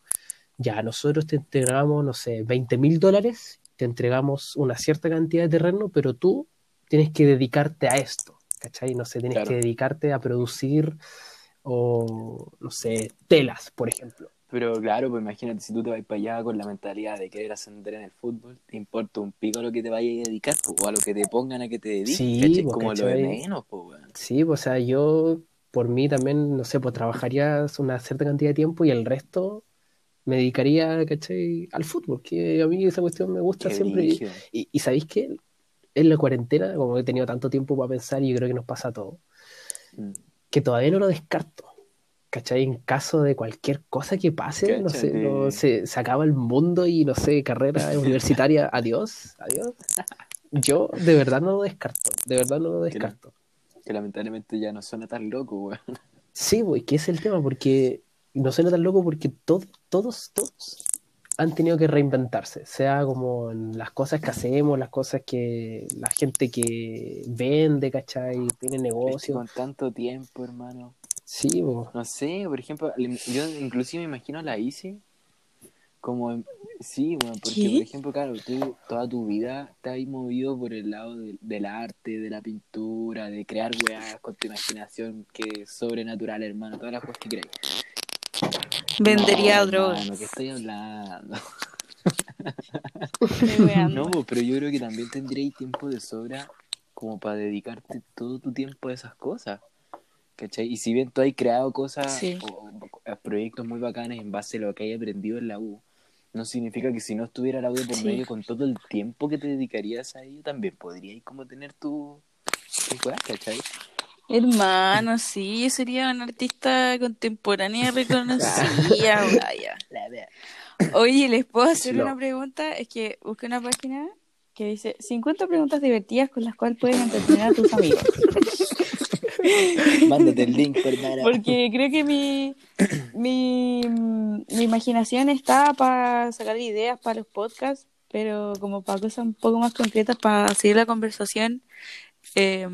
ya, nosotros te entregamos, no sé, 20 mil dólares, te entregamos una cierta cantidad de terreno, pero tú tienes que dedicarte a esto, ¿cachai? No sé, tienes Claro. que dedicarte a producir o, no sé, telas, por ejemplo. Pero claro, pues imagínate, si tú te vas para allá con la mentalidad de querer ascender en el fútbol, te importa un pico a lo que te vayas a dedicar, pues, o a lo que te pongan a que te dediques, pues, como lo de menos, pues, weón. Sí, pues, o sea, yo por mí también, no sé, pues trabajaría una cierta cantidad de tiempo y el resto me dedicaría, ¿cachai? Al fútbol, que a mí esa cuestión me gusta Qué siempre. Y, y, y ¿sabéis qué? En la cuarentena, como he tenido tanto tiempo para pensar y yo creo que nos pasa a todos, Mm. que todavía no lo descarto. ¿Cachai? En caso de cualquier cosa que pase, no sé, Cáchate. no, se, se acaba el mundo y no sé, carrera <laughs> universitaria, adiós, adiós. Yo de verdad no lo descarto, de verdad no lo descarto. Que lamentablemente ya no suena tan loco, weón. Sí, güey, que es el tema, porque no suena tan loco porque todo- todos, todos han tenido que reinventarse, sea como en las cosas que hacemos, las cosas que la gente que vende, ¿cachai? Tiene negocio. con tanto tiempo, hermano. Sí, bo. No sé, por ejemplo, yo inclusive me imagino a la Isi como, sí, bueno, porque ¿Qué? por ejemplo, claro, tú toda tu vida te has movido por el lado del- del arte, de la pintura, de crear weas con tu imaginación que es sobrenatural, hermano, todas las cosas que crees. Vendería no, drogas. Hermano, ¿qué estoy hablando? No, po, pero yo creo que también tendréis tiempo de sobra como para dedicarte todo tu tiempo a esas cosas. ¿Cachai? Y si bien tú has creado cosas Sí. o, o proyectos muy bacanes en base a lo que hayas aprendido en la U, no significa que si no estuviera la U por Sí. medio con todo el tiempo que te dedicarías a ello, también podrías como tener tu, tu ¿cachai? Hermano, sí, yo sería una artista contemporánea reconocida, <laughs> vaya. Oye, ¿les puedo hacer No. una pregunta? Es que busqué una página que dice 50 preguntas divertidas con las cuales puedes entretener a tus amigos. <laughs> Mándate el link, hermana. Porque creo que mi, mi, mi imaginación está para sacar ideas para los podcasts, pero como para cosas un poco más concretas, para seguir la conversación, eh,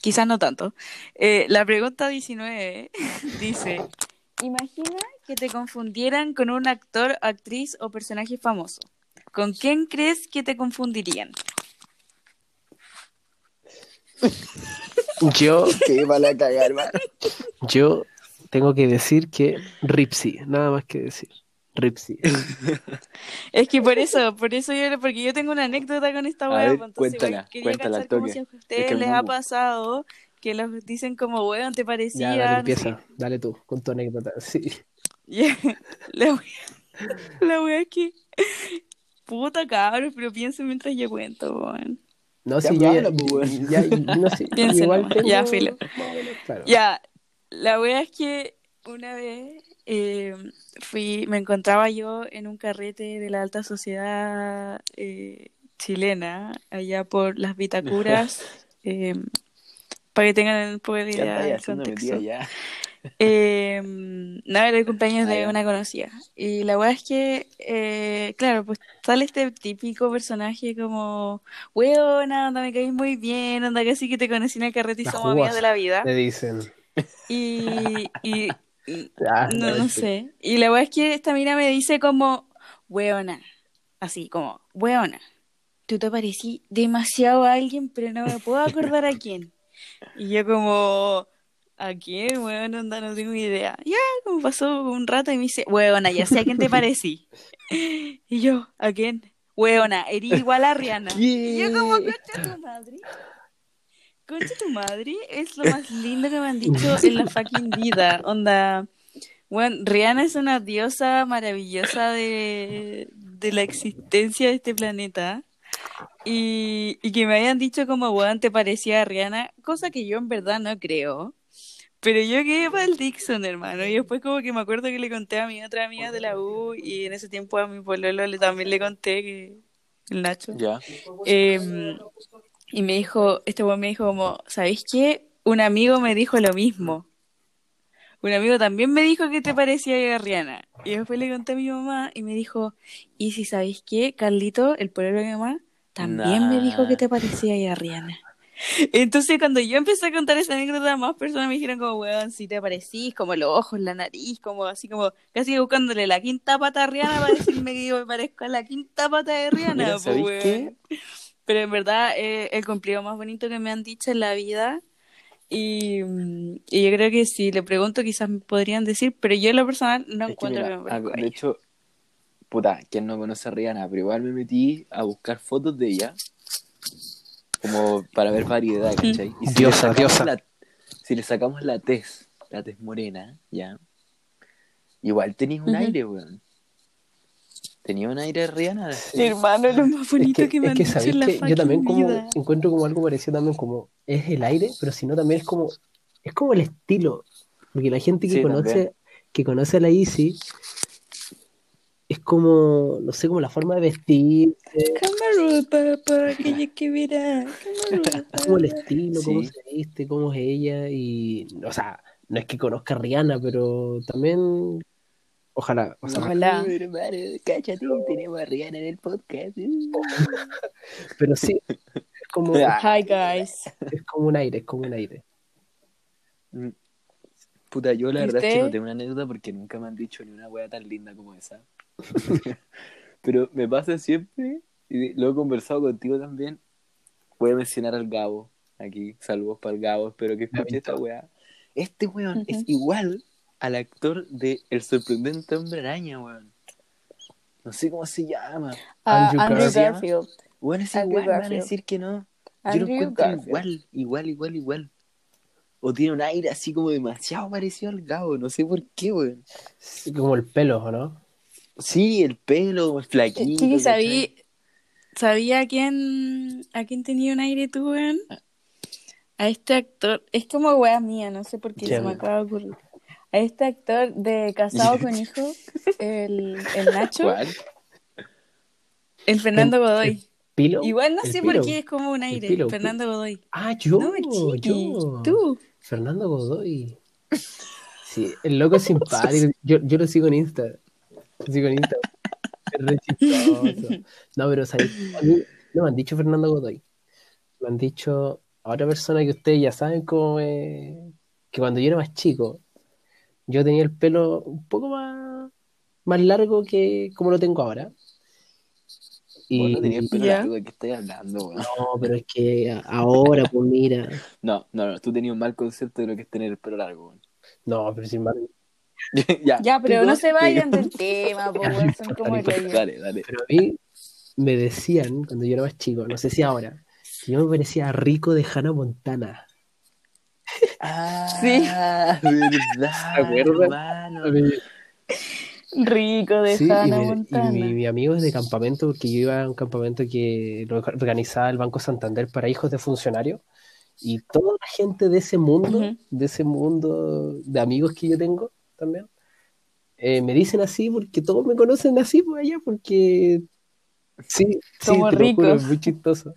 quizás no tanto. Eh, la pregunta 19 <laughs> dice, imagina que te confundieran con un actor, actriz o personaje famoso. ¿Con quién crees que te confundirían? Yo, <laughs> Que van a cagar, man. yo tengo que decir que Ripsy, nada más que decir. Ripsy. <laughs> Es que por eso, por eso yo, porque yo tengo una anécdota con esta weá, pues, entonces cuéntala, igual quería cuéntala toque. si a Es ustedes que les ha pasado que los dicen como weón, te parecía. Ya, dale, no empieza. sé. Dale tú, con tu anécdota. <laughs> Sí. Ya, La wea, la wea es que puta cabros, pero piensen mientras yo cuento, weón. No, Ya, sí, pero yo habla, pues, weón. ya, ya- no sé, <laughs> Piensen igual tengo Ya, filo. claro. Ya, la wea es que una vez eh, fui, me encontraba yo en un carrete de la alta sociedad eh, chilena, allá por las Vitacuras, <laughs> eh, para que tengan un poco de ¿Qué idea del contexto. ya? No, era el cumpleaños Ah, de una conocida. Y la weá es que, claro, pues sale este típico personaje como, weona, anda, me caís muy bien, anda, casi que te conocí en el carrete y La somos amigas jugosa. de la vida. Le dicen. Y, y- Ah, no, no sé. Y la weá es que esta mina me dice como, weona, así como, weona, tú te parecí demasiado a alguien, pero no me puedo acordar a quién. Y yo como, ¿a quién? Weón, onda, no tengo idea. Ya, como pasó un rato y me dice, weona, ya sé a quién te <laughs> parecí. Y yo, ¿a quién? Weona, eres igual a Rihanna. Y yo como, concha tu madre. Concha tu madre es lo más lindo que me han <laughs> dicho en la fucking vida. Onda, bueno, Rihanna es una diosa maravillosa de, de la existencia de este planeta. Y, y que me hayan dicho como, weón, te parecía a Rihanna, cosa que yo en verdad no creo. Pero yo quedé para el Dixon, hermano. Y después como que me acuerdo que le conté a mi otra amiga de la U y en ese tiempo a mi pololo le, también le conté que el Nacho. Ya. Eh, y me dijo, este weón me dijo como, ¿sabéis qué? Un amigo me dijo lo mismo. Un amigo también me dijo que te parecía a Rihanna. Y después le conté a mi mamá y me dijo, ¿y si sabéis qué? Carlito, el pueblo de mi mamá, también me dijo que te parecía a Rihanna. Entonces cuando yo empecé a contar esa anécdota, más personas me dijeron como, weón, si te parecís, como los ojos, la nariz, como así como, casi buscándole la quinta pata a Rihanna para decirme que yo me parezco a la quinta pata de Rihanna, Mira, ¿sabéis weón. qué? Pero en verdad es el cumplido más bonito que me han dicho en la vida. Y, mm, y yo creo que si le pregunto quizás me podrían decir, pero yo en lo personal no Es que encuentro mira, que me parezco ah, a de hecho, puta, quien no conoce a Rihanna, pero igual me metí a buscar fotos de ella, como para ver variedad, ¿cachai? Y si Diosa, diosa. la- si le sacamos la tez, la tez morena, ya, igual tenía un aire, weón. Tenía un aire de Rihanna. Hermano es lo más Es bonito que, que, me es han que dicho en la que yo también como vida. encuentro como algo parecido también como es el aire, pero si no también es como es como el estilo, porque la gente que Sí, conoce también. que conoce a la Easy es como no sé como la forma de vestir, Camaropa, para aquella que verá. <laughs> Como el estilo, cómo se viste, cómo es ella y o sea, no es que conozca a Rihanna, pero también ojalá, o sea, Ojalá. hermano, cáchate, tenemos a Rihanna en el podcast. <laughs> pero sí es como. <laughs> Hi guys. es como un aire, es como un aire. Mm. Puta, yo la ¿Y verdad es que no tengo una anécdota porque nunca me han dicho ni una wea tan linda como esa. <laughs> Pero me pasa siempre, y lo he conversado contigo también. Voy a mencionar al Gabo aquí, saludos para el Gabo, espero que escuche esta wea. Este weón es igual al actor de El sorprendente hombre araña, weón. No sé cómo se llama. Ah, Andrew Andrew Garfield. Garfield. Weón, es Andrew igual, van a decir que no. Yo lo encuentro Garfield. igual, igual, igual, igual. O tiene un aire así como demasiado parecido al Gabo, no sé por qué, weón. Sí, Como el pelo, ¿o ¿no? Sí, el pelo, el flaquito. Sí, sabía, sabía a quién, a quién tenía un aire tú, weón. A este actor, es como wea mía, no sé por qué se me acaba de ocurrir. A este actor de Casado con <laughs> Hijo, el, el Nacho, ¿Cuál? el Fernando Godoy. ¿Pilo? Igual no ¿El sé Pilo? por qué es como un aire. Pilo. Fernando Godoy. Ah, yo, No, yo. Tú. Fernando Godoy. <laughs> Sí, el loco es simpático. <laughs> Yo, yo lo sigo en Insta. Lo sigo en Insta. Es re chistoso. No, pero ¿sabes? A mí no me han dicho Fernando Godoy. Me han dicho a otra persona que ustedes ya saben cómo es. Que cuando yo era más chico, yo tenía el pelo un poco más, más largo que como lo tengo ahora. Y Bueno, tenía el pelo Ya. largo de qué estoy hablando, no, pero es que ahora, pues mira. No, no, no, tú tenías un mal concepto de lo que es tener el pelo largo, weón. No, pero sin embargo. <laughs> ya, Ya, pero no se vayan del tema, po, son <laughs> como importa, rollos. Dale, dale. Pero a mí me decían, cuando yo era más chico, no sé si ahora, que yo me parecía rico de Hannah Montana. Ah, <laughs> Sí. verdad, ¿Te acuerdas? hermano. Rico de Sí, y, Hannah y mi, mi amigo es de campamento, porque yo iba a un campamento que lo organizaba el Banco Santander para hijos de funcionarios. Y toda la gente de ese mundo, de ese mundo de amigos que yo tengo también, eh, me dicen así porque todos me conocen así por allá, porque sí, sí, Somos te lo juro, ricos. es muy chistoso.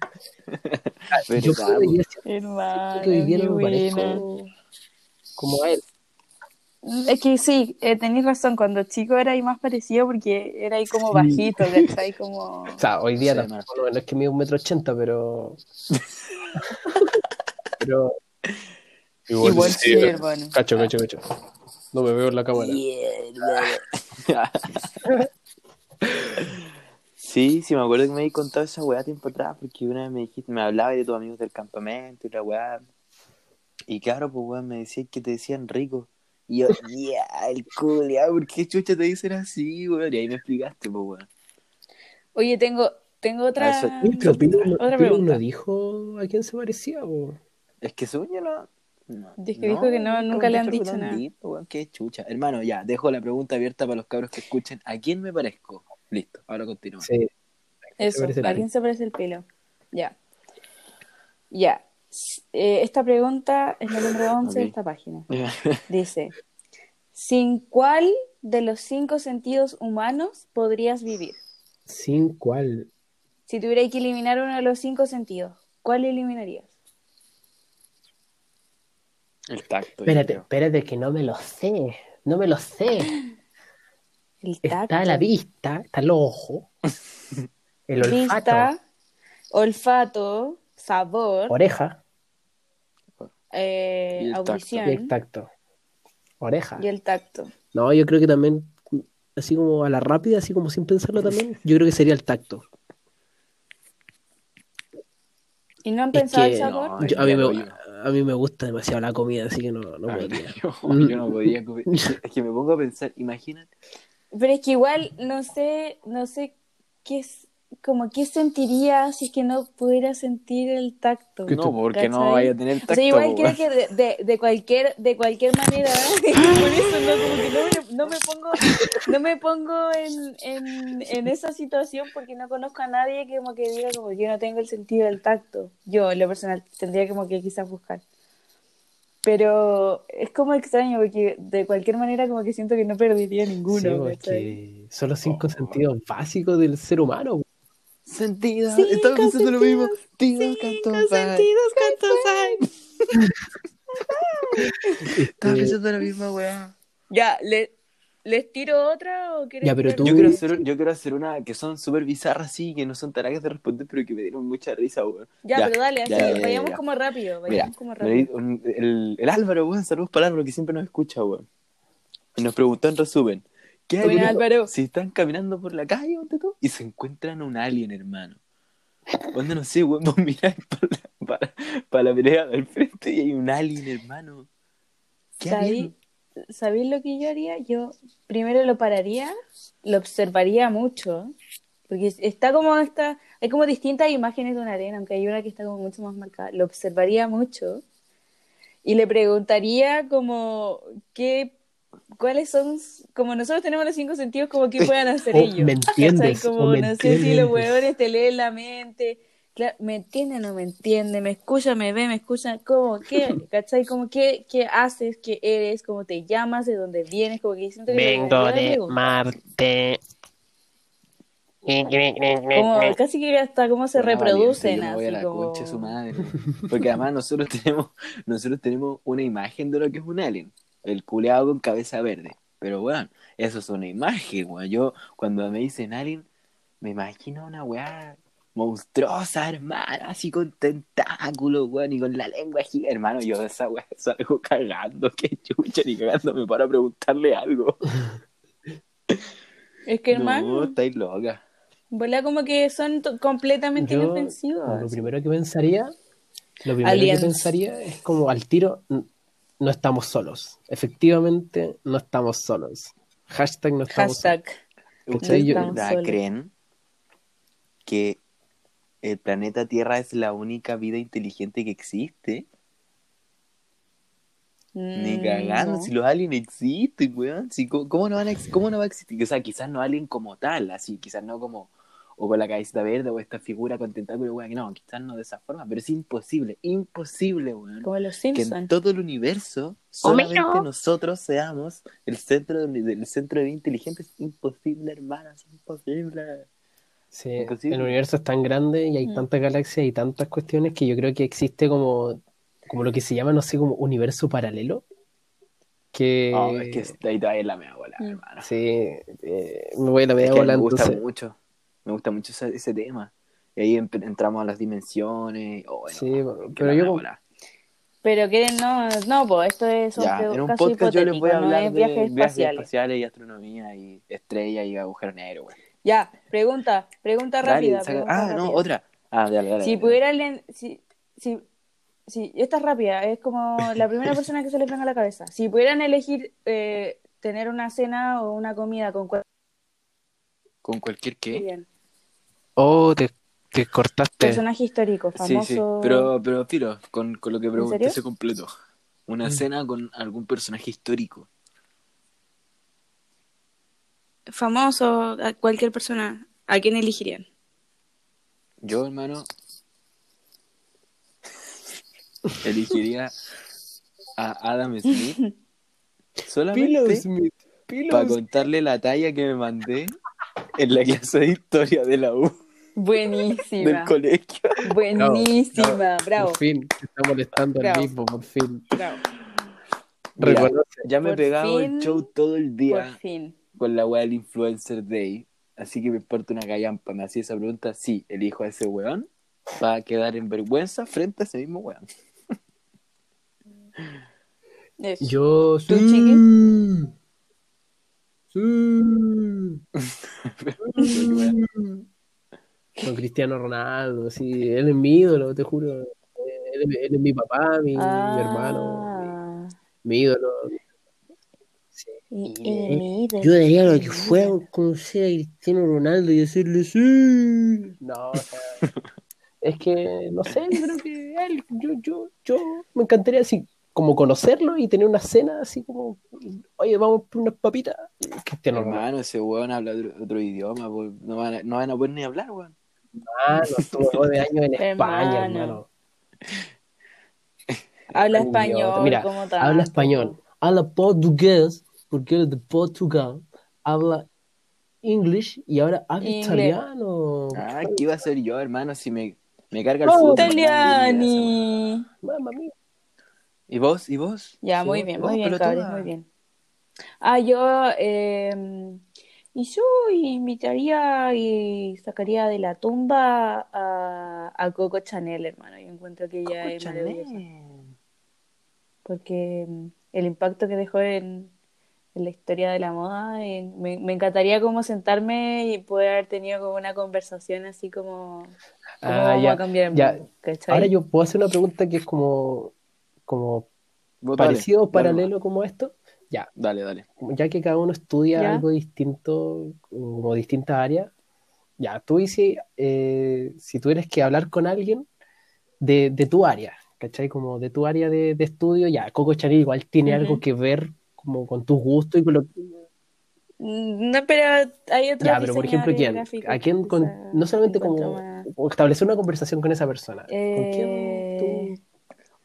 <laughs> Yo creo que hoy día qué no me buena. parezco como a él. Es que sí, eh, tenéis razón, cuando chico era ahí más parecido porque era ahí como Sí. bajito, <laughs> ¿cachai? Como... O sea, hoy día Sí, no, no es que mide un metro ochenta, pero. <laughs> pero. Igual sí, hermano. Cacho, cacho, cacho. No me veo en la cámara. Sí, sí, me acuerdo que me habías contado esa weá tiempo atrás, porque una vez me dijiste, me hablabas de tus amigos del campamento y la weá. Y claro, pues weón, me decías que te decían rico. Y yo, <laughs> ya, el culiao, ¿por qué chucha te dicen así, weón? Y ahí me explicaste, pues weón. Oye, tengo, tengo otra, eso- pero Pilo, no- otra Pilo pregunta. no dijo a quién se parecía, po. Es que según yo no. no Es que dijo que no, nunca le han dicho lo nada. dicho, weón, qué chucha. Hermano, ya, dejo la pregunta abierta para los cabros que escuchen. ¿A quién me parezco? Listo, ahora continúa. Sí. Eso, ¿a quién se parece el pelo? Ya. Ya. Eh, esta pregunta es la número 11 de esta página. Dice, ¿sin cuál de los cinco sentidos humanos podrías vivir? ¿Sin cuál? Si tuvierais que eliminar uno de los cinco sentidos, ¿cuál eliminarías? El tacto. Espérate, espérate, que no me lo sé. No me lo sé. <laughs> El tacto. Está la vista, está el ojo, <laughs> el olfato, Vista, olfato, sabor, oreja eh, Y el tacto. audición y el tacto. Oreja. y el tacto. No, yo creo que también, así como a la rápida, así como sin pensarlo también, yo creo que sería el tacto. ¿Y no han Es pensado que el sabor? no, Yo- a, mí me, a mí me gusta demasiado la comida, así que no, no podría. yo, <laughs> yo no podía <laughs> comer. Es que me pongo a pensar, imagínate. Pero es que igual no sé, no sé qué es, como qué sentiría si es que no pudiera sentir el tacto. No, porque no vaya a tener tacto. O sea, igual creo que de, de, de cualquier de cualquier manera, <laughs> por eso no, como que no me, no me pongo no me pongo en, en, en esa situación porque no conozco a nadie que como que diga como que yo no tengo el sentido del tacto. Yo, en lo personal, tendría como que quizás buscar. Pero es como extraño porque de cualquier manera como que siento que no perdería ninguno. Sí, porque son los cinco sentidos básicos del ser humano. Sentido, Cinco estaba pensando lo mismo. Tío, Cinco canto, sentidos, ¿cuántos <laughs> hay? Estaba pensando lo mismo, weón. Ya, ¿le, ¿les tiro otra o quieren Ya, pero tú- Yo quiero, hacer, yo quiero hacer una que son súper bizarras, sí, que no son taragas de responder, pero que me dieron mucha risa, weón. Ya, Ya, pero dale, ya, así, ya, ya, vayamos ya. como rápido, Mira, vayamos como rápido. un- el, el Álvaro, weón, saludos para Álvaro, que siempre nos escucha, weón. Y nos preguntó en resumen, ¿qué Buena, Álvaro. si están caminando por la calle, ponte tú, y se encuentran un alien, hermano? Cuando no sé, weón, <laughs> vos miráis para la, para, para la pelea del frente y hay un alien, hermano. ¿Qué ¿Sabí- harían? ¿Sabéis lo que yo haría? Yo primero lo pararía, lo observaría mucho, porque es- está como esta, hay como distintas imágenes de una arena, aunque hay una que está como mucho más marcada. Lo observaría mucho y le preguntaría como qué, cuáles son, como nosotros tenemos los cinco sentidos, como qué <laughs> puedan hacer O ellos. me entiendes, o Como me no sé si los entiendes. huevones te leen la mente. Claro, ¿Me entiende o no me entiende? ¿Me escucha, me ve, me escucha? ¿Cómo? ¿Qué? <laughs> ¿Cachai? Como qué, qué haces? ¿Qué eres? ¿Cómo te llamas? ¿De dónde vienes? Como que siento que le Vengo de. Marte. Como, casi que hasta cómo se Bueno, reproducen, valiente, a la como... concha su madre. Porque además nosotros tenemos, nosotros tenemos una imagen de lo que es un alien. El culeado con cabeza verde. Pero bueno, eso es una imagen, weón. Yo, cuando me dicen alien, me imagino una weá monstruosa, hermano, así con tentáculos, weón, y con la lengua gigante. Hermano, yo de esa weá salgo cagando, qué chucha, ni cagándome para preguntarle algo. Es que, No, hermano, estáis loca. vuela como que son completamente Yo, inofensivos. lo primero que pensaría, lo primero Aliens. que pensaría es como al tiro, no estamos solos. Efectivamente, no estamos solos. Hashtag no estamos Hashtag. ¿Ustedes yo- de estamos verdad solos. creen que el planeta Tierra es la única vida inteligente que existe? Ni Mm, cagando, no. si los aliens existen, weón. Si, ¿cómo, cómo no van a, ¿Cómo no va a existir? O sea, quizás no alien como tal, así, quizás no como, o con la cabeza verde, o esta figura con tentáculos, weón, no, quizás no de esa forma, pero es imposible, imposible, weón. Como los Que en Simpsons. todo el universo solamente nosotros seamos el centro de, del centro de vida inteligente. Es imposible, hermana, es imposible. Sí, el universo es tan grande y hay Mm. tantas galaxias y tantas cuestiones que yo creo que existe como, como lo que se llama, no sé, como universo paralelo. Que No, es que ahí todavía es la mea bola, Mm. hermano. sí, eh, me voy a la Es media que bola, me gusta entonces. mucho, me gusta mucho ese, ese tema. Y ahí entramos a las dimensiones. Oh, bueno, Sí, pero yo- bola. Pero quieren, no, no, pues esto es Ya, pre- en un podcast yo les voy a no hablar es de viajes viajes espaciales. y astronomía y estrellas y agujeros negros, güey. Ya, pregunta, pregunta Dale, rápida. saca- pregunta Ah, no, otra. Ah, dale, dale. Si dale. si, si, si, esta es rápida, es como la primera <laughs> persona que se les venga a la cabeza. Si pudieran elegir eh, tener una cena o una comida con cualquier ¿Con cualquier qué? Oh, te, te cortaste. personaje histórico, Sí, sí, famoso. pero, pero Filo, con, con lo que pregunté ese completo. Una Mm. cena con algún personaje histórico. Famoso, a cualquier persona, ¿a quién elegirían? Yo, hermano, <laughs> elegiría a Adam Smith solamente Smith, para contarle la talla que me mandé en la clase de historia de la U del Buenísima, colegio. buenísima, bravo, Por fin, te está molestando el Bravo. mismo, por fin. bravo, Mira, ya me he Por pegado fin, el show todo el por día fin. Con la weá del Influencer Day. Así que me importa una callampa. Me hacía esa pregunta. Sí, elijo a ese weón para quedar en vergüenza frente a ese mismo weón. Eso. Yo ¿Tú, sí. Sí. <laughs> Con Cristiano Ronaldo, sí, él es mi ídolo, te juro. Él, es- él es mi papá, mi, mi hermano, Ah, mi, mi ídolo. Y- y ídolo, Yo daría lo que fuera por conocer a Cristiano Ronaldo y decirle sí. No, o sea, <laughs> es que, no sé, yo creo que él, yo, yo, yo me encantaría así, como conocerlo y tener una cena así como, oye, vamos por unas papitas. Cristiano. Hermano, ese weón habla otro, otro idioma. po. No van, a, no van a poder ni hablar, weón. Ah, no, estuvo nueve años en España, Hermano. Habla español, mira, como tanto. Habla español, habla portugués, porque él es de Portugal, habla inglés y ahora habla Inglés. italiano. Ah, ¿qué iba a ser yo, hermano? Si me, me carga el No, fútbol. Italiani. Mamma mía. ¿Y vos? ¿Y vos? Ya, muy bien, muy bien, cabres, muy bien. Ah, yo, eh, y yo invitaría y sacaría de la tumba a, a Coco Chanel, hermano. Yo encuentro que ella es maravillosa. Porque mm, el impacto que dejó en, en la historia de la moda, eh, me, me encantaría como sentarme y poder haber tenido como una conversación así como, ¿cómo Ah, vamos ya, a cambiar el ya. mundo? ¿Cachai? Ahora yo puedo hacer una pregunta que es como, como Vos dale, parecido o dale, paralelo como esto. Ya, Dale, dale. ya que cada uno estudia Ya. algo distinto, como distintas áreas, ya, tú y si, eh, si tuvieras que hablar con alguien de, de tu área, ¿cachai? Como de tu área de, de estudio, ya, Coco Chanel igual tiene algo que ver como con tus gustos y con lo Mm, No, pero hay otros Ya, pero por ejemplo, ¿quién? gráficos ¿A quién con, no solamente como más- establecer una conversación con esa persona? ¿Con Eh, quién tú?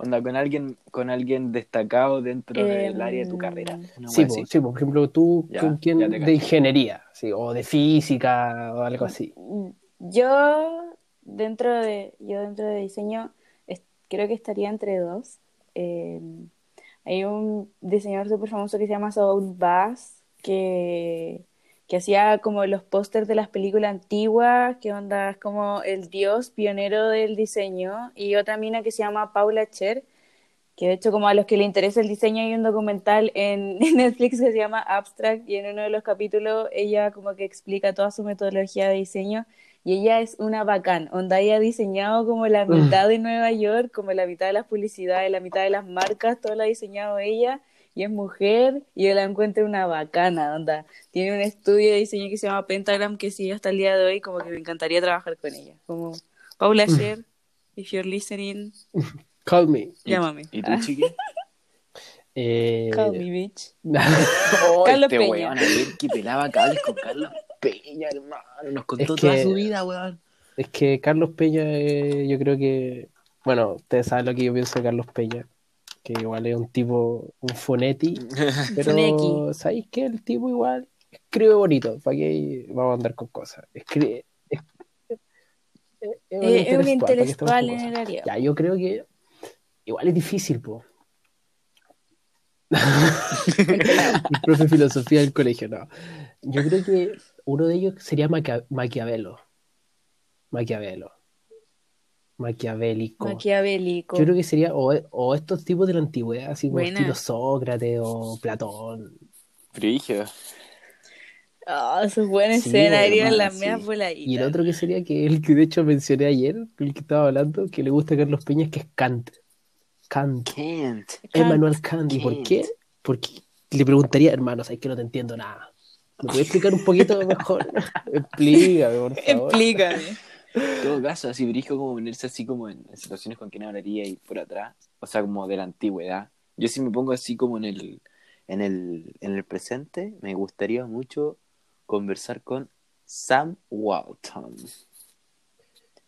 Onda, con alguien, con alguien destacado dentro del Em, área de tu carrera. Una Sí, wea po, así. sí, po, por ejemplo, tú Ya, con quién de ingeniería, sí, o de física o algo así. Yo dentro de, yo dentro de diseño creo que estaría entre dos. Eh, hay un diseñador súper famoso que se llama Saul Bass que, que hacía como los pósters de las películas antiguas, que onda como el dios pionero del diseño, y otra mina que se llama Paula Cher, que de hecho como a los que le interesa el diseño hay un documental en, <laughs> en Netflix que se llama Abstract y en uno de los capítulos ella como que explica toda su metodología de diseño y ella es una bacán, onda ella ha diseñado como la mitad de Nueva York, como la mitad de las publicidades, la mitad de las marcas, todo lo ha diseñado ella y es mujer y yo la encuentro una bacana, onda. Tiene un estudio de diseño que se llama Pentagram que sigue hasta el día de hoy, como que me encantaría trabajar con ella. Como Paula Scher, if you're listening, <laughs> Call me. ¿Y- llámame. ¿Y tú, chiqui? Eh, Call me, bitch. <laughs> Oh, Carlos este Peña. weón, a ver que pelaba cables con Carlos Peña, hermano. Nos contó Es toda que- su vida, weón. Es que Carlos Peña, eh, yo creo que, bueno, ustedes saben lo que yo pienso de Carlos Peña, que igual es un tipo, un foneti, <laughs> pero. ¿sabéis qué? El tipo igual escribe bonito, ¿para qué vamos a andar con cosas? Escribe, es, es- es un Eh, es un intelectual, ¿para qué estamos intelectual con en el área. Ya, yo creo que igual es difícil, po. <laughs> <laughs> El profe de filosofía del colegio, no. Yo creo que uno de ellos sería Maquia- Maquiavelo. Maquiavelo. Maquiavélico. Maquiavélico. Yo creo que sería, o, o estos tipos de la antigüedad, así como Buena. estilo Sócrates o Platón. Frigio. Ah, esos buenos Sí, escenarios, hermano, las sí. meas Y el otro que sería que el que de hecho mencioné ayer, el que estaba hablando, que le gusta a Carlos Peña, que es Kant. Kant. Kent. Emmanuel Kant. ¿Y por Kant. qué? Porque le preguntaría, hermano, sabes que no te entiendo nada. ¿Me puedes explicar un poquito mejor? <laughs> Explícame, por favor. Explícame. En todo caso, así Brigio como ponerse así como en, en situaciones con quien hablaría y por atrás, o sea, como de la antigüedad. Yo si me pongo así como en el, en el, en el presente, me gustaría mucho conversar con Sam Walton,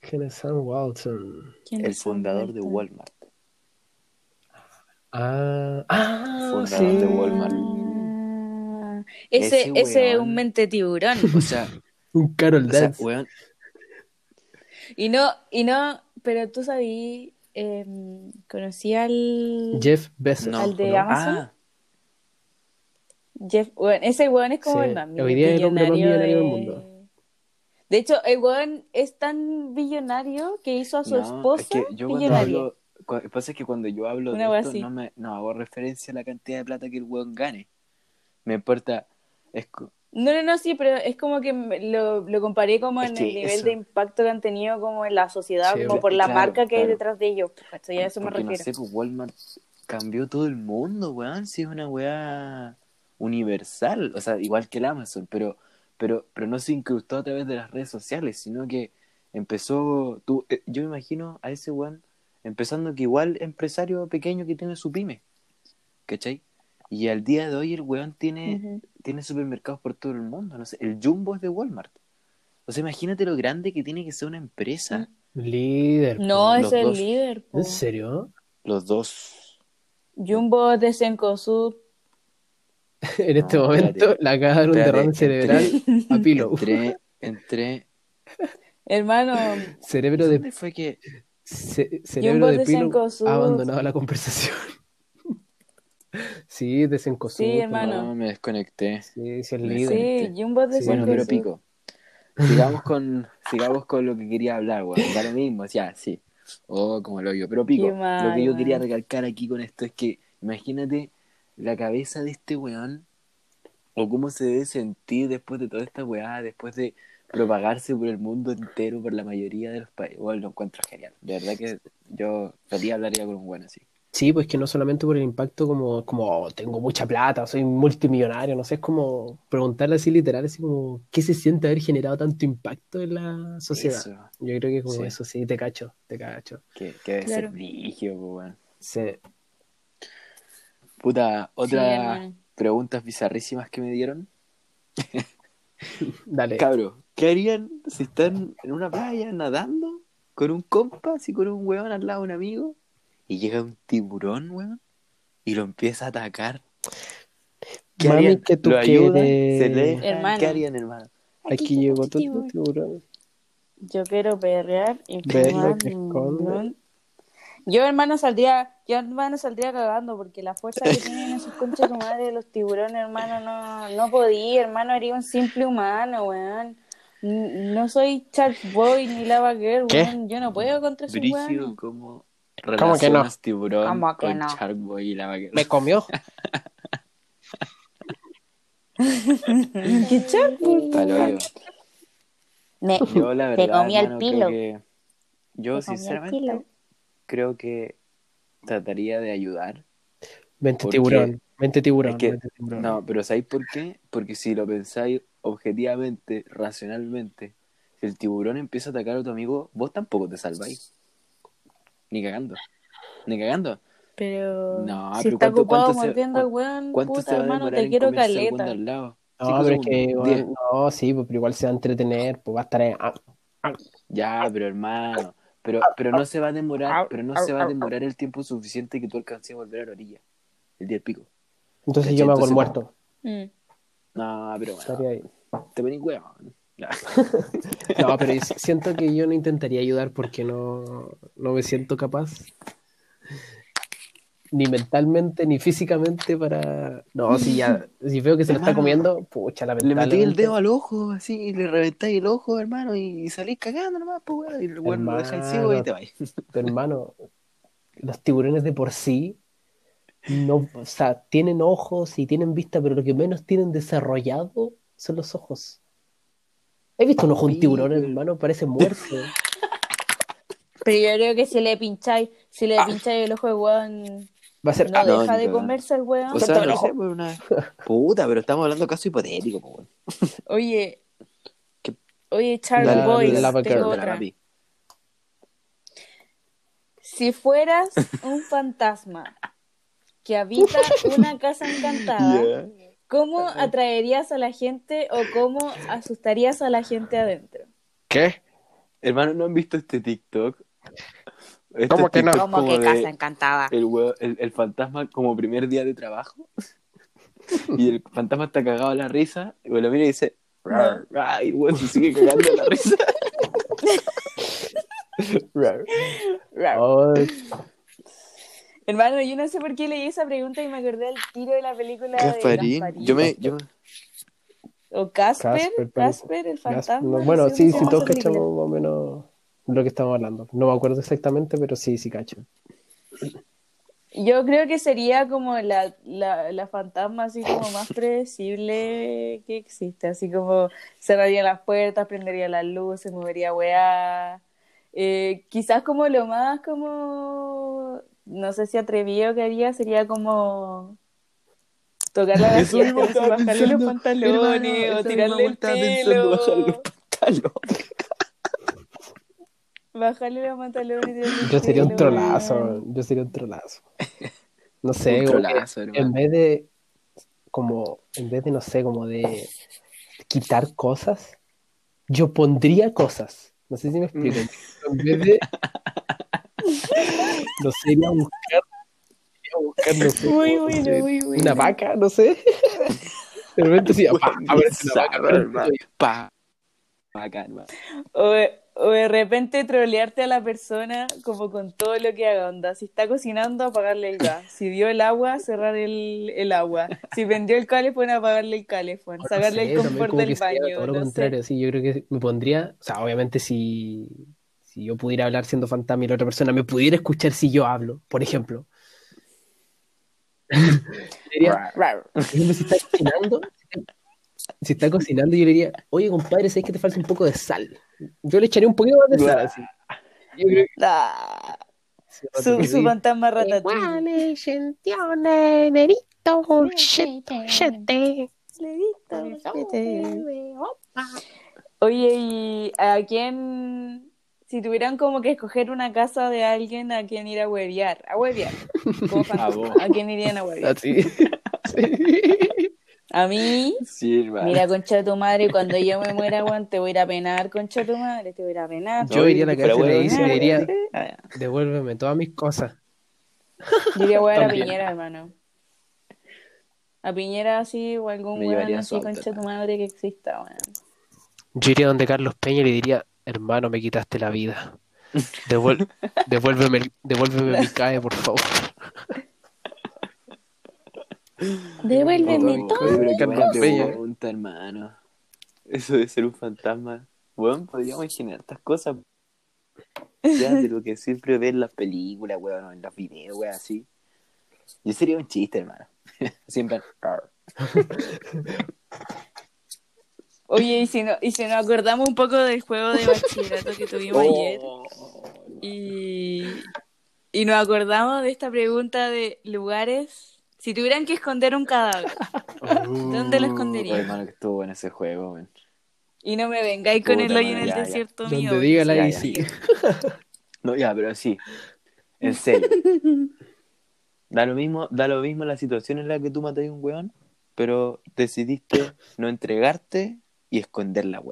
¿Quién es Sam Walton? ¿Quién el es Sam fundador de? Walmart. Ah, ah Fundador sí. de Walmart. Ese, Ese es un mente tiburón. <laughs> O sea, Un Carol o sea, Dance. weón, Y no, y no, pero tú sabías, em, conocí al Jeff Bezos. no. ¿Al de ¿no? Amazon? Ah, Jeff, bueno, ese weón es como Sí, el más hoy día es el hombre más millonario del de- mundo. De hecho, el weón es tan billonario que hizo a su no, esposa es que yo cu- lo que pasa es que cuando yo hablo Una de esto, no, me, no hago referencia a la cantidad de plata que el weón gane. Me importa, es, No, no, no, sí, pero es como que lo, lo comparé como Es en el nivel eso. de impacto que han tenido como en la sociedad, Sí, como por la claro, marca que hay detrás de ellos. ¿cachai? A eso me Porque no refiero. sé, pues Walmart cambió todo el mundo, weón. Si es una weá universal, o sea, igual que el Amazon, pero, pero, pero no se incrustó a través de las redes sociales, sino que empezó, tú, eh, yo me imagino a ese weón empezando que igual empresario pequeño que tiene su pyme, ¿cachai? Y al día de hoy el weón tiene. Tiene supermercados por todo el mundo, no sé, el Jumbo es de Walmart. O sea, imagínate lo grande que tiene que ser una empresa. Líder. po. No, los es el dos. líder. po. ¿En serio? Los dos. Jumbo de Cencosud. <laughs> En este No, momento espérate. le de un derrame cerebral a Pilo. Entré, entré. Hermano, Cerebro de, ¿Dónde fue que.? ce- cerebro Jumbo de de Pilo ha abandonado la conversación. Sí, de Cencosud. Sí, hermano. No, me desconecté. Sí, sí, el Me líder. sí, Jumbo de Sí, Bueno, pero pico. Sigamos con, sigamos con lo que quería hablar, weón. Da lo mismo, ya, sí. Oh, como lo yo. Pero pico, Qué mal, lo que yo quería recalcar aquí con esto es que, imagínate la cabeza de este weón, o cómo se debe sentir después de toda esta weá, después de propagarse por el mundo entero, por la mayoría de los países. Bueno, lo encuentro genial. De verdad que yo feliz hablaría con un weón así. Sí, pues que no solamente por el impacto como, como "Oh, tengo mucha plata, soy multimillonario, no sé, es como preguntarle así literal, así como, ¿qué se siente haber generado tanto impacto en la sociedad? Eso, Yo creo que como Sí. eso, sí, te cacho, te cacho. que, que debe Claro. ser pues, weón. Sí. Puta, Sí, hermano. preguntas bizarrísimas que me dieron. <laughs> Dale. Cabro, ¿qué harían si están en una playa nadando con un compa, así con un weón al lado, un amigo, y llega un tiburón, weón, y lo empieza a atacar. ¿Qué Mami, harían? ¿qué tú ¿Lo ayudan? quieres? ¿Se dejan? Hermano. ¿Qué harían, hermano? Aquí llegó tu tiburón. Yo quiero perrear y fumar blunt. Yo, hermano, saldría, yo, hermano, saldría cagando porque la fuerza que tienen esos conchas de madre de los tiburones, hermano, no, no podía, hermano, haría un simple humano, weón. No soy Shark Boy ni Lava Girl, weón. Yo no puedo contra esos Brígido, weones. ¿Cómo ¿Cómo que no? tiburón ¿Cómo que con no? Shark Boy y la vaquera? Me comió. <laughs> ¿Qué Shark Boy? Palo, yo. Me, Yo, la Te verdad, comí el pilo. que... Yo, Te sinceramente, pilo. creo que trataría de ayudar. Vente Porque- tiburón. Vente tiburón. Es que- vente tiburón. No, pero ¿sabéis por qué? Porque si lo pensáis objetivamente, racionalmente, si el tiburón empieza a atacar a tu amigo, vos tampoco te salváis. Ni cagando. Ni cagando. Pero No, si pero está ¿cuánto- ocupado cuánto se- mordiendo al weón, ¿Cuánto se puta va a hermano, te quiero weón caleta. al lado? No, Cinco pero es que, bueno, no, sí, pues, pero igual se va a entretener, pues va a estar ahí. ah, Ya, pero hermano. Pero, pero no se va a demorar, pero no se va a demorar el tiempo suficiente que tú alcances a volver a la orilla. El día del pico. Entonces ¿Cachai? yo me hago el muerto. Mm. No, pero bueno, Estaría ahí. te venís huevo. <laughs> No, pero si- siento que yo no intentaría ayudar porque no, no me siento capaz. Ni mentalmente, ni físicamente para. No, si ya, si veo que se lo está comiendo, pucha, Le metí el dedo al ojo, así, y le reventáis el ojo, hermano, y, y salís cagando nomás, pues, weón. Y el weón lo dejáis ciego y te vais. Pero hermano, los tiburones de por sí, no, o sea, tienen ojos y tienen vista, pero lo que menos tienen desarrollado son los ojos. ¿Has visto un ojo de un tiburón, hermano? Parece muerto. <laughs> Pero yo creo que si le pincháis, si Ah. le pincháis el ojo de weón, Va a ser. no ah, deja de comerse el weón. O sea, no sé, pues una. Puta, pero estamos hablando de caso hipotético, pues, weón. <laughs> Oye, ¿Qué? oye, Charlie La- Boy, la tengo otra. papi. Si fueras un fantasma que habita <laughs> una casa encantada, ¿cómo atraerías a la gente o cómo asustarías a la gente adentro? ¿Qué? Hermano, ¿no han visto este TikTok? Este ¿Cómo que no? TikTok ¿Cómo que casa encantada? El, hue- el, el fantasma como primer día de trabajo. <laughs> y el fantasma está cagado a la risa. Y lo mira y dice. "Rar, rar", y el weón se sigue cagando a la risa. <laughs> Oh, Hermano, yo no sé por qué leí esa pregunta y me acordé del tiro de la película de Gasparín. Gasparín. Yo me. Yo, O Casper, Casper, el fantasma. no, bueno, sí, sí, se todos cachamos más o menos lo que estamos hablando. No me acuerdo exactamente, pero sí, sí cacho. Yo creo que sería como la, la, la fantasma así como más <laughs> predecible que existe, así como cerraría las puertas, prendería las luces, movería weá. Eh, quizás como lo más como, no sé si atrevido que haría sería como tocarle a la Eso estaba bajarle los pantalones hermano, o tirarle el bajarle los pelo. pantalones. Bajarle los pantalones Yo sería un trolazo, <laughs> yo sería un trolazo. No sé, trolazo, en vez de, como, en vez de, no sé, como de quitar cosas, yo pondría cosas. No sé si me explico. En vez de, no sé, iría a buscar, iría a buscar, no sé, Muy como, no bueno, sé, muy bueno. una vaca, no sé. De repente sí, pa, Weón, aparece una vaca, hermano. O de, o de repente trolearte a la persona como con todo lo que haga onda. Si está cocinando, apagarle el gas. Si dio el agua, cerrar el, el agua. Si prendió el calefón, apagarle el calefón. No Sacarle sé, el confort del baño. Todo lo no sé. contrario, sí, yo creo que me pondría, o sea, obviamente si, si yo pudiera hablar siendo fantasma y la otra persona me pudiera escuchar si yo hablo, por ejemplo. <laughs> Diría, por ejemplo, si está cocinando, si está cocinando, yo le diría, oye, compadre, ¿sabes que te falta un poco de sal? Yo le echaría un poquito más de sal, así. Yo creo que Ah, sí, su, su fantasma ratatouille. Oye, ¿y a quién, si tuvieran como que escoger una casa de alguien a quien ir a huevear? A huevear. Como <laughs> fantasma. ¿A quién irían a huevear? Así. Sí. <laughs> A mí, Sí, hermano. mira, concha de tu madre, cuando yo me muera, weón, te voy a ir a penar, concha de tu madre, te voy a ir a penar. Yo iría a la casa de y le diría, Ah, devuélveme todas mis cosas. Yo iría a a. Piñera, hermano. A Piñera así, o algún weón así, concha tu hermano. madre que exista, weón. Yo iría donde Carlos Peña y le diría, hermano, me quitaste la vida. Devuel- <laughs> devuélveme, el- devuélveme mi CAE, por favor. <laughs> Devuélveme todo. pero hermano. Eso de ser un fantasma. Weón, podríamos imaginar estas cosas. Ya de lo que siempre ves en las películas, weón, en los videos, weón, así. Yo sería un chiste, hermano. <laughs> Siempre. Oye, y si, no, y si nos acordamos un poco del juego de bachillerato que tuvimos ayer Oh, y, y nos acordamos de esta pregunta de lugares, si tuvieran que esconder un cadáver, ¿dónde lo Oh, esconderían? hermano, que estuvo bueno ese juego, weón. Y no me vengáis con el hoyo en el ya, ya. desierto Donde mío. diga la Ya, ya. <laughs> No, ya, pero sí. En serio. Da lo mismo, da lo mismo la situación en la que tú matas a un weón, pero decidiste no entregarte y esconder la.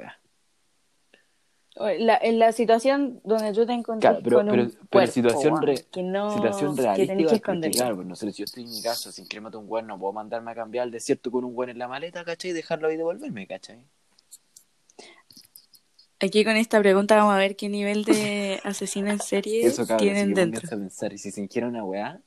La, en la situación donde tú te encontrás Claro, pero- con pero- un pero cuerpo, situación re- que no, situación que realista que igual, porque claro, pues no sé, si yo estoy en mi casa sin querer matar a un weón, no puedo mandarme a cambiar al desierto con un weón en la maleta, ¿cachai? Y dejarlo ahí devolverme, ¿cachai? Aquí con esta pregunta vamos a ver qué nivel de <laughs> asesino en serie Eso, cabrón, tienen que dentro. a pensar, y si se una weá,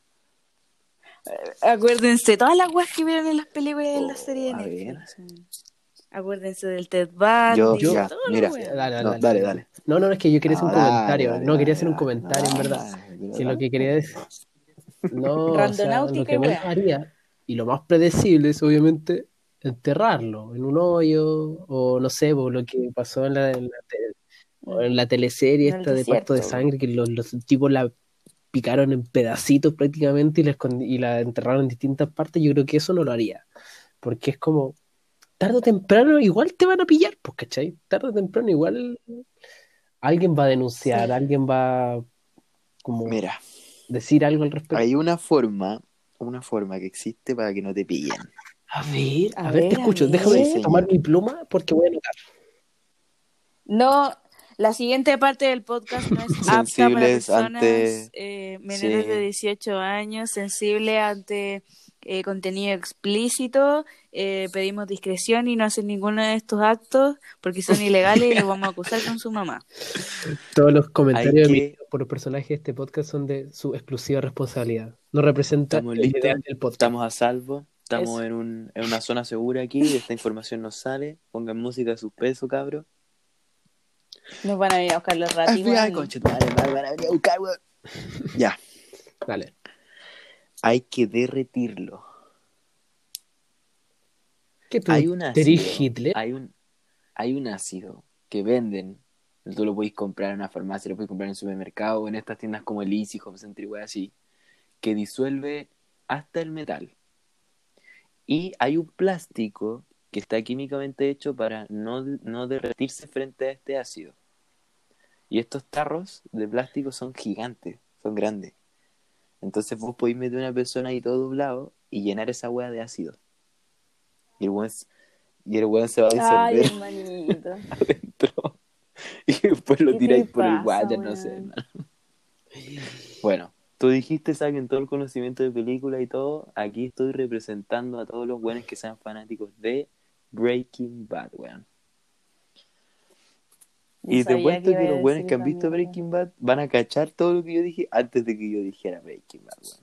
Acuérdense, todas las weas que vieron en las películas y en las series de Oh, a Netflix. Acuérdense del Ted Bundy, yo, yo- las mira, weas. Dale, dale, no, dale. dale, dale. No, no, es que yo quería hacer un No, dale, comentario. dale, no, quería hacer un dale, comentario, en verdad. Si lo que quería decir. <laughs> No, o sea, Randonáutica lo que wea. haría, y lo más predecible es obviamente enterrarlo en un hoyo, o no sé, por lo que pasó en la, en la, te- en la teleserie En esta de Pacto de. Sangre, que los, los tipos la picaron en pedacitos prácticamente y la, escondi- y la enterraron en distintas partes. Yo creo que eso no lo haría, porque es como, tarde o temprano igual te van a pillar, pues, ¿cachai? Tarde o temprano igual alguien va a denunciar, Sí. alguien va a como Mira, decir algo al respecto. hay una forma, una forma que existe para que no te pillen. A ver, a, A ver, te ver, escucho. ver. Déjame Sí, tomar mi pluma porque voy a anotar. No, la siguiente parte del podcast no es <laughs> apta para Sensibles personas ante- eh, menores Sí. de 18 años, sensible ante eh, contenido explícito. Eh, pedimos discreción y no hacer ninguno de estos actos porque son ilegales y los vamos a acusar con su mamá. Todos los comentarios que- emitidos por los personajes de este podcast son de su exclusiva responsabilidad. No representan ¿Estamos el listos? ideal del podcast. Estamos a salvo, estamos en, un, en una zona segura aquí, esta información nos sale, pongan música a sus pesos, cabros. Nos van a venir a buscar los ratos. FBI, conchetumare, me van a venir a buscar, weón. Ya, Dale. hay que derretirlo. ¿Qué tú Hay un ácido, Hitler? hay un, hay un ácido que venden, tú lo podéis comprar en una farmacia, lo podéis comprar en un supermercado, o en estas tiendas como el Easy, Home Center y así, que disuelve hasta el metal. Y hay un plástico que está químicamente hecho para no, no derretirse frente a este ácido. Y estos tarros de plástico son gigantes, son grandes. Entonces vos podéis meter a una persona ahí todo doblado y llenar esa wea de ácido. Y el weón, y el weón se va a Ay, disolver hermanito. <laughs> adentro. <laughs> Y después lo ¿Qué te tiráis por el pasa, water, no sé, hermano. Bueno, tú dijiste saquen todo el conocimiento de película y todo. Aquí estoy representando a todos los buenos que sean fanáticos de Breaking Bad, weón. Yo Y te cuento que los buenos que han visto. Breaking Bad van a cachar todo lo que yo dije antes de que yo dijera Breaking Bad, weón.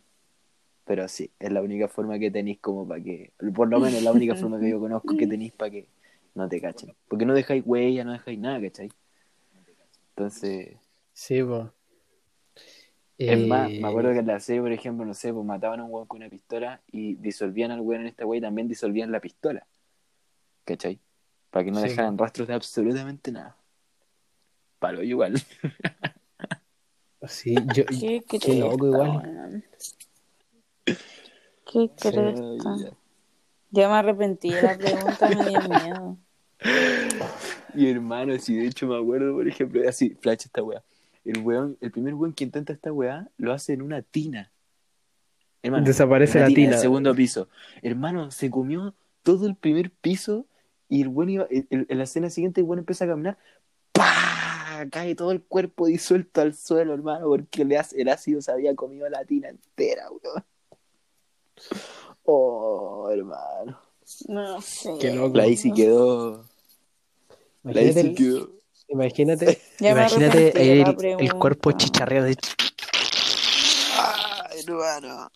Pero sí, es la única forma que tenéis como para que, por lo menos es la única forma que yo conozco que tenéis para que no te cachen. Porque no dejáis huella, no dejáis nada, ¿cachai? Entonces, Sí, pues. es más, me acuerdo que en la serie, por ejemplo, no sé, pues mataban a un weón con una pistola y disolvían al weón en esta weá y también disolvían la pistola. ¿Cachai? Para que no Sí. dejaran rastros de absolutamente nada. Palo igual. Sí, yo, Qué, qué loco igual. Qué. <laughs> Ay, ya. Me arrepentí de la pregunta, me dio miedo. <laughs> Y hermano, si de hecho me acuerdo, por ejemplo, así, flash esta weá. El weón, el primer weón que intenta esta weá lo hace en una tina. Hermano, Desaparece la tina en tina. el segundo piso. Hermano, se comió todo el primer piso y el weón iba, el- el- en la escena siguiente el weón empieza a caminar. ¡Pah! cae todo el cuerpo disuelto al suelo, hermano, porque el ácido- el ácido se había comido la tina entera, weón. Oh, hermano. No sé. Qué loco. La Isi quedó. La Isi el- quedó. imagínate, Ya imagínate de el, cuerpo chicharreado. así. ¡Ah, hermano!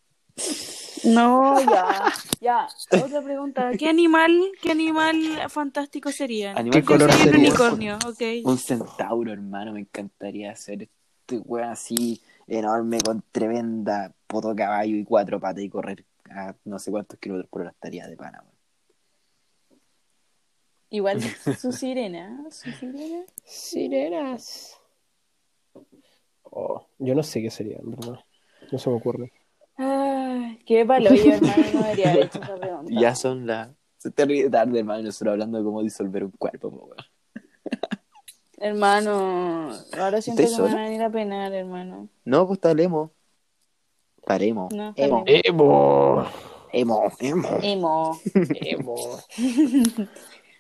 No, ya. Ya, otra pregunta. ¿Qué animal, qué animal fantástico sería? Animal ¿Qué color sería? Un unicornio, ok. Un centauro, hermano, me encantaría hacer este weón así enorme con tremenda poto caballo y cuatro patas y correr a no sé cuántos kilómetros por hora estaría de pana, weón. Igual <laughs> su sirena, su sirena. Sirenas. Oh, yo no sé qué sería, en verdad. No se me ocurre. Ay, qué palo, yo hermano no debería haber <laughs> hecho esa pregunta. Ya son las. Se te ríe tarde, hermano, nosotros hablando de cómo disolver un cuerpo, po, weón. Hermano, ahora siento que ¿Estás me van sola? a venir a penar, hermano. No, pues talemos. No, está emo. ¡Emo! emo, emo. Emo. ¡Emo! <laughs>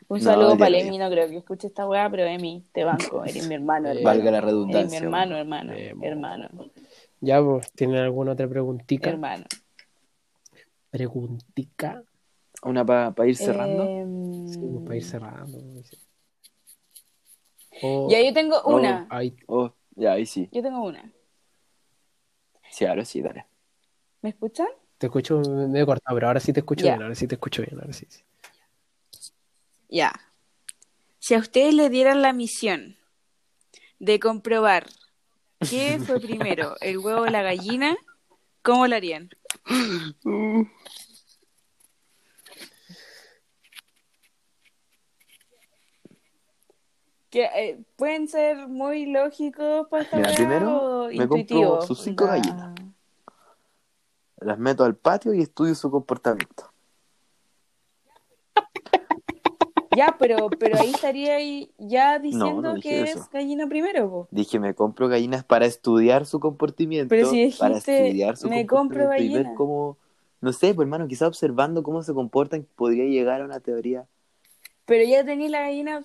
Un No, saludo para. Emi, no creo que escuche esta weá, pero Emi, te banco, eres mi hermano, hermano. Valga la Eres mi redundancia. hermano, hermano, Emo. hermano, Ya, pues, ¿tienen alguna otra preguntita? hermano. Preguntica. Una para ir cerrando. Em, Sí, pues, para ir cerrando. Oh, Ya, yo tengo Oh. una. ay, Oh, ya, ahí sí. Yo tengo una. Sí, ahora sí, dale. ¿Me escuchan? te escucho medio cortado, pero ahora sí te escucho bien, ahora sí te escucho bien, ahora sí. sí. Ya. Si a ustedes le dieran la misión de comprobar qué fue primero, <laughs> el huevo o la gallina, ¿cómo lo harían? Que eh, pueden ser muy lógicos para Mira, primero o me compro intuitivos. sus cinco gallinas. Las meto al patio y estudio su comportamiento. Ya, pero, pero ahí estaría ahí ya diciendo no que eso. es gallina primero, po. Dije, me compro gallinas para estudiar su comportamiento. Pero si para dijiste, estudiar su me compro gallinas. cómo, no sé, pues hermano, quizás observando cómo se comportan, podría llegar a una teoría. Pero ya tenéis la gallina.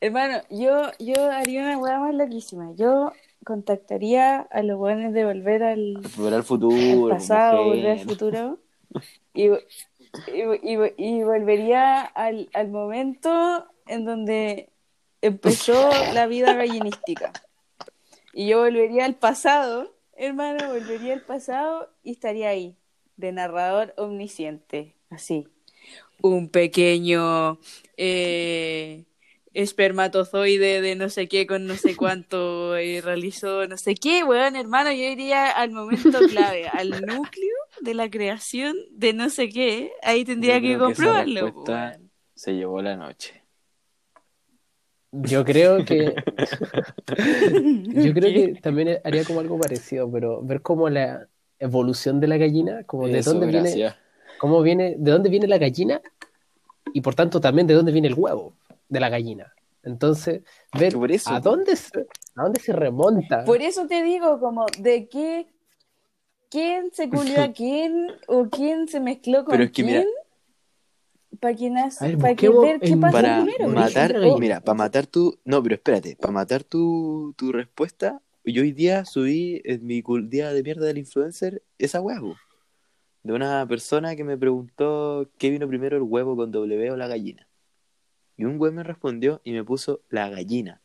Hermano, yo, yo haría una weá más loquísima. Yo contactaría a los buenos de volver al, Volver al futuro. al pasado, mujer. volver al futuro. Y, y, y- y volvería al, al momento en donde empezó la vida gallinística. Y yo volvería al pasado, hermano, volvería al pasado y estaría ahí, de narrador omnisciente, así. Un pequeño eh, espermatozoide de no sé qué con no sé cuánto realizó no sé qué, weón, hermano, yo iría al momento <laughs> clave, al núcleo de la creación de no sé qué, ahí tendría que comprobarlo. se llevó la noche. Yo creo que. <laughs> yo creo que también haría como algo parecido, pero ver como la evolución de la gallina, como de Eso, dónde viene, cómo viene, de dónde viene la gallina y por tanto también de dónde viene el huevo de la gallina. Entonces, ver Por eso, a dónde se, a dónde se remonta. Por eso te digo, como, de qué, quién se culió a <laughs> quién o quién se mezcló con Pero es que quién. mira- para A ver, para que ver qué pasa Para primero. matar, mira, para matar tu, no, pero espérate, para matar tu, tu respuesta, yo hoy día subí en mi cul- día de mierda del influencer esa huevo. De una persona que me preguntó qué vino primero el huevo con W o la gallina. Y un güey me respondió y me puso la gallina.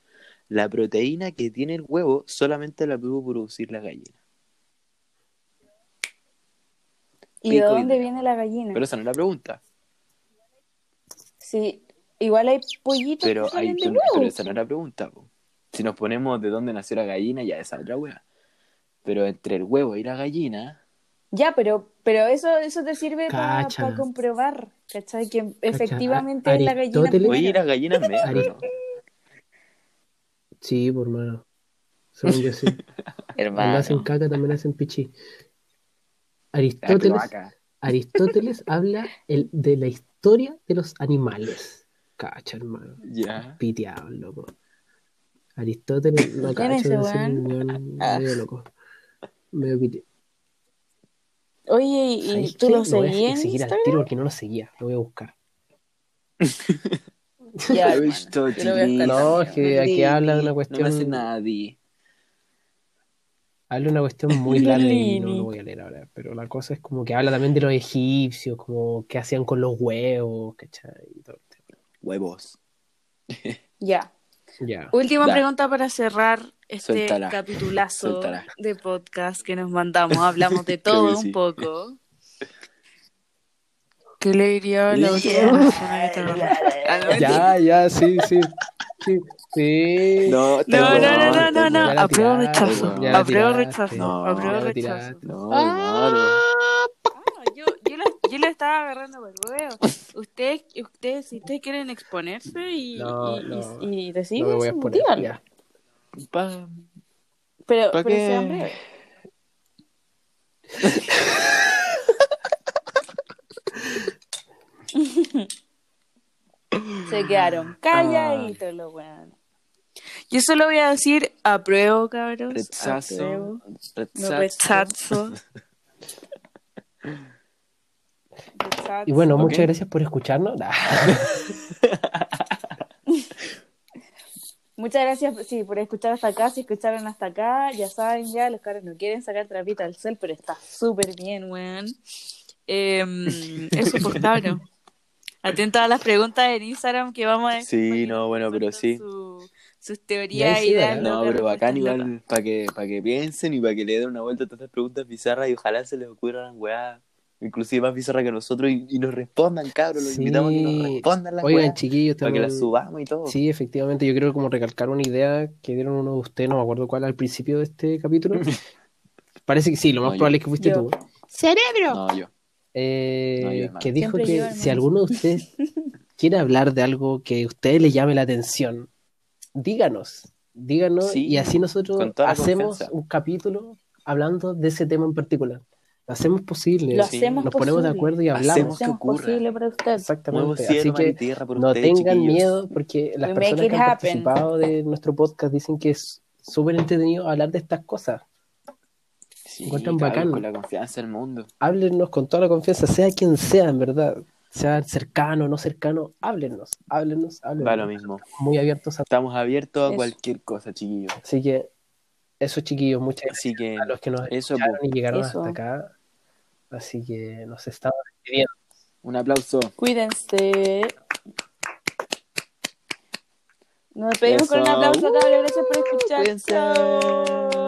La proteína que tiene el huevo solamente la pudo producir la gallina. ¿Y de dónde viene la gallina? Pero esa no es la pregunta. Sí, igual hay pollitos Pero, que hay, pero huevos. esa no es la pregunta. po. Si nos ponemos de dónde nació la gallina, ya esa es otra wea. Pero entre el huevo y la gallina, Ya, pero, pero eso, eso te sirve para Cacha. comprobar, ¿cachai? Que efectivamente A- es la gallina oye, las gallinas ¿no? Sí, por mano. Según yo sí. <laughs> Cuando hacen caca también hacen pichi. La Aristóteles. Aristóteles <laughs> habla el, de la historia de los animales. Cacha, hermano. Ya. Piteado, loco. Aristóteles no ¿Quién es cacha, ese medio loco. Medio piteado. Oye, ¿y ¿Sabéis tú qué? lo voy a seguías en seguir al tiro porque no lo seguía. Lo voy a buscar. <laughs> Ya, <laughs> visto, lo voy. No, es que aquí Lili, habla de una No cuestión. me hace nadie. Habla de una cuestión muy <laughs> larga y no lo voy a leer ahora. Pero la cosa es como que habla también de los egipcios, como qué hacían con los huevos, ¿cachai? Huevos. Ya. Última Da. pregunta para cerrar este Suéltala. capitulazo Suéltala. de podcast que nos mandamos. Hablamos de <laughs> todo un poco. ¿Qué le diría a la persona que te? Ah, <laughs> no, Ya, ya, sí, sí. Sí. sí. No, No, no, no, no, no, bueno. no. La Apruebo rechazo. Apruebo rechazo. No, Apruebo rechazo. tiraste. No, hermano. Yo, lo estaba agarrando por huevo. Ustedes, ustedes, si ustedes quieren exponerse y, No, y- no. Y, y No decimos, me voy a poner. Pa- Pero, ¿Pa pero qué? sean breves. <laughs> Se quedaron calladitos los weones. yo solo voy a decir apruebo, cabros. Rechazo. Apruebo. No, Rechazo. <laughs> Y bueno, muchas gracias por escucharnos. Nah. <laughs> Muchas gracias sí, por escuchar hasta acá. Si escucharon hasta acá, ya saben ya, los caras no quieren sacar trapita al cel, pero está súper bien, weón. Em, <laughs> eso pues cabrón. Atento a las preguntas en Instagram que vamos a Sí, no, bueno, pero sí. su- sus teorías y ideas. No, pero bacán igual para que, para que piensen y para que le den una vuelta a todas estas preguntas bizarras y ojalá se les ocurran weá, inclusive más bizarras que nosotros y, y nos respondan, cabros, los Sí. invitamos a que nos respondan las Oigan, weas, chiquillos, para que también. las subamos y todo. Sí, efectivamente, yo quiero como recalcar una idea que dieron uno de ustedes, no me acuerdo cuál, al principio de este capítulo. <laughs> Parece que sí, lo más No, yo. probable es que fuiste Yo. tú. No, yo. Eh, No, yo, hermano. que dijo Siempre que yo, si alguno de ustedes <laughs> quiere hablar de algo que a ustedes les llame la atención, díganos, díganos Sí, y así nosotros hacemos confianza. un capítulo hablando de ese tema en particular. Lo hacemos posible, Lo Sí. hacemos nos ponemos de posible. acuerdo y hablamos. Hacemos que ocurra. posible para usted. Nuevo Exactamente. cielo, Así que tierra por no ustedes, tengan chiquillos. miedo porque las We personas que han happen. participado de nuestro podcast dicen que es súper entretenido hablar de estas cosas. Sí, encuentran cabros, bacán. con la confianza del mundo. Háblenos con toda la confianza, sea quien sea, en verdad. Sea cercano o no cercano, háblenos, háblenos, háblenos. Da lo mismo. Muy abiertos a Estamos abiertos a Eso. cualquier cosa, chiquillos. Así que, eso chiquillos, muchas gracias Así que a los que nos eso, y llegaron Eso. hasta acá. Así que nos estamos despidiendo. un aplauso. Cuídense. Nos despedimos con un aplauso, cabros. Gracias por escuchar. Cuídense. Chao.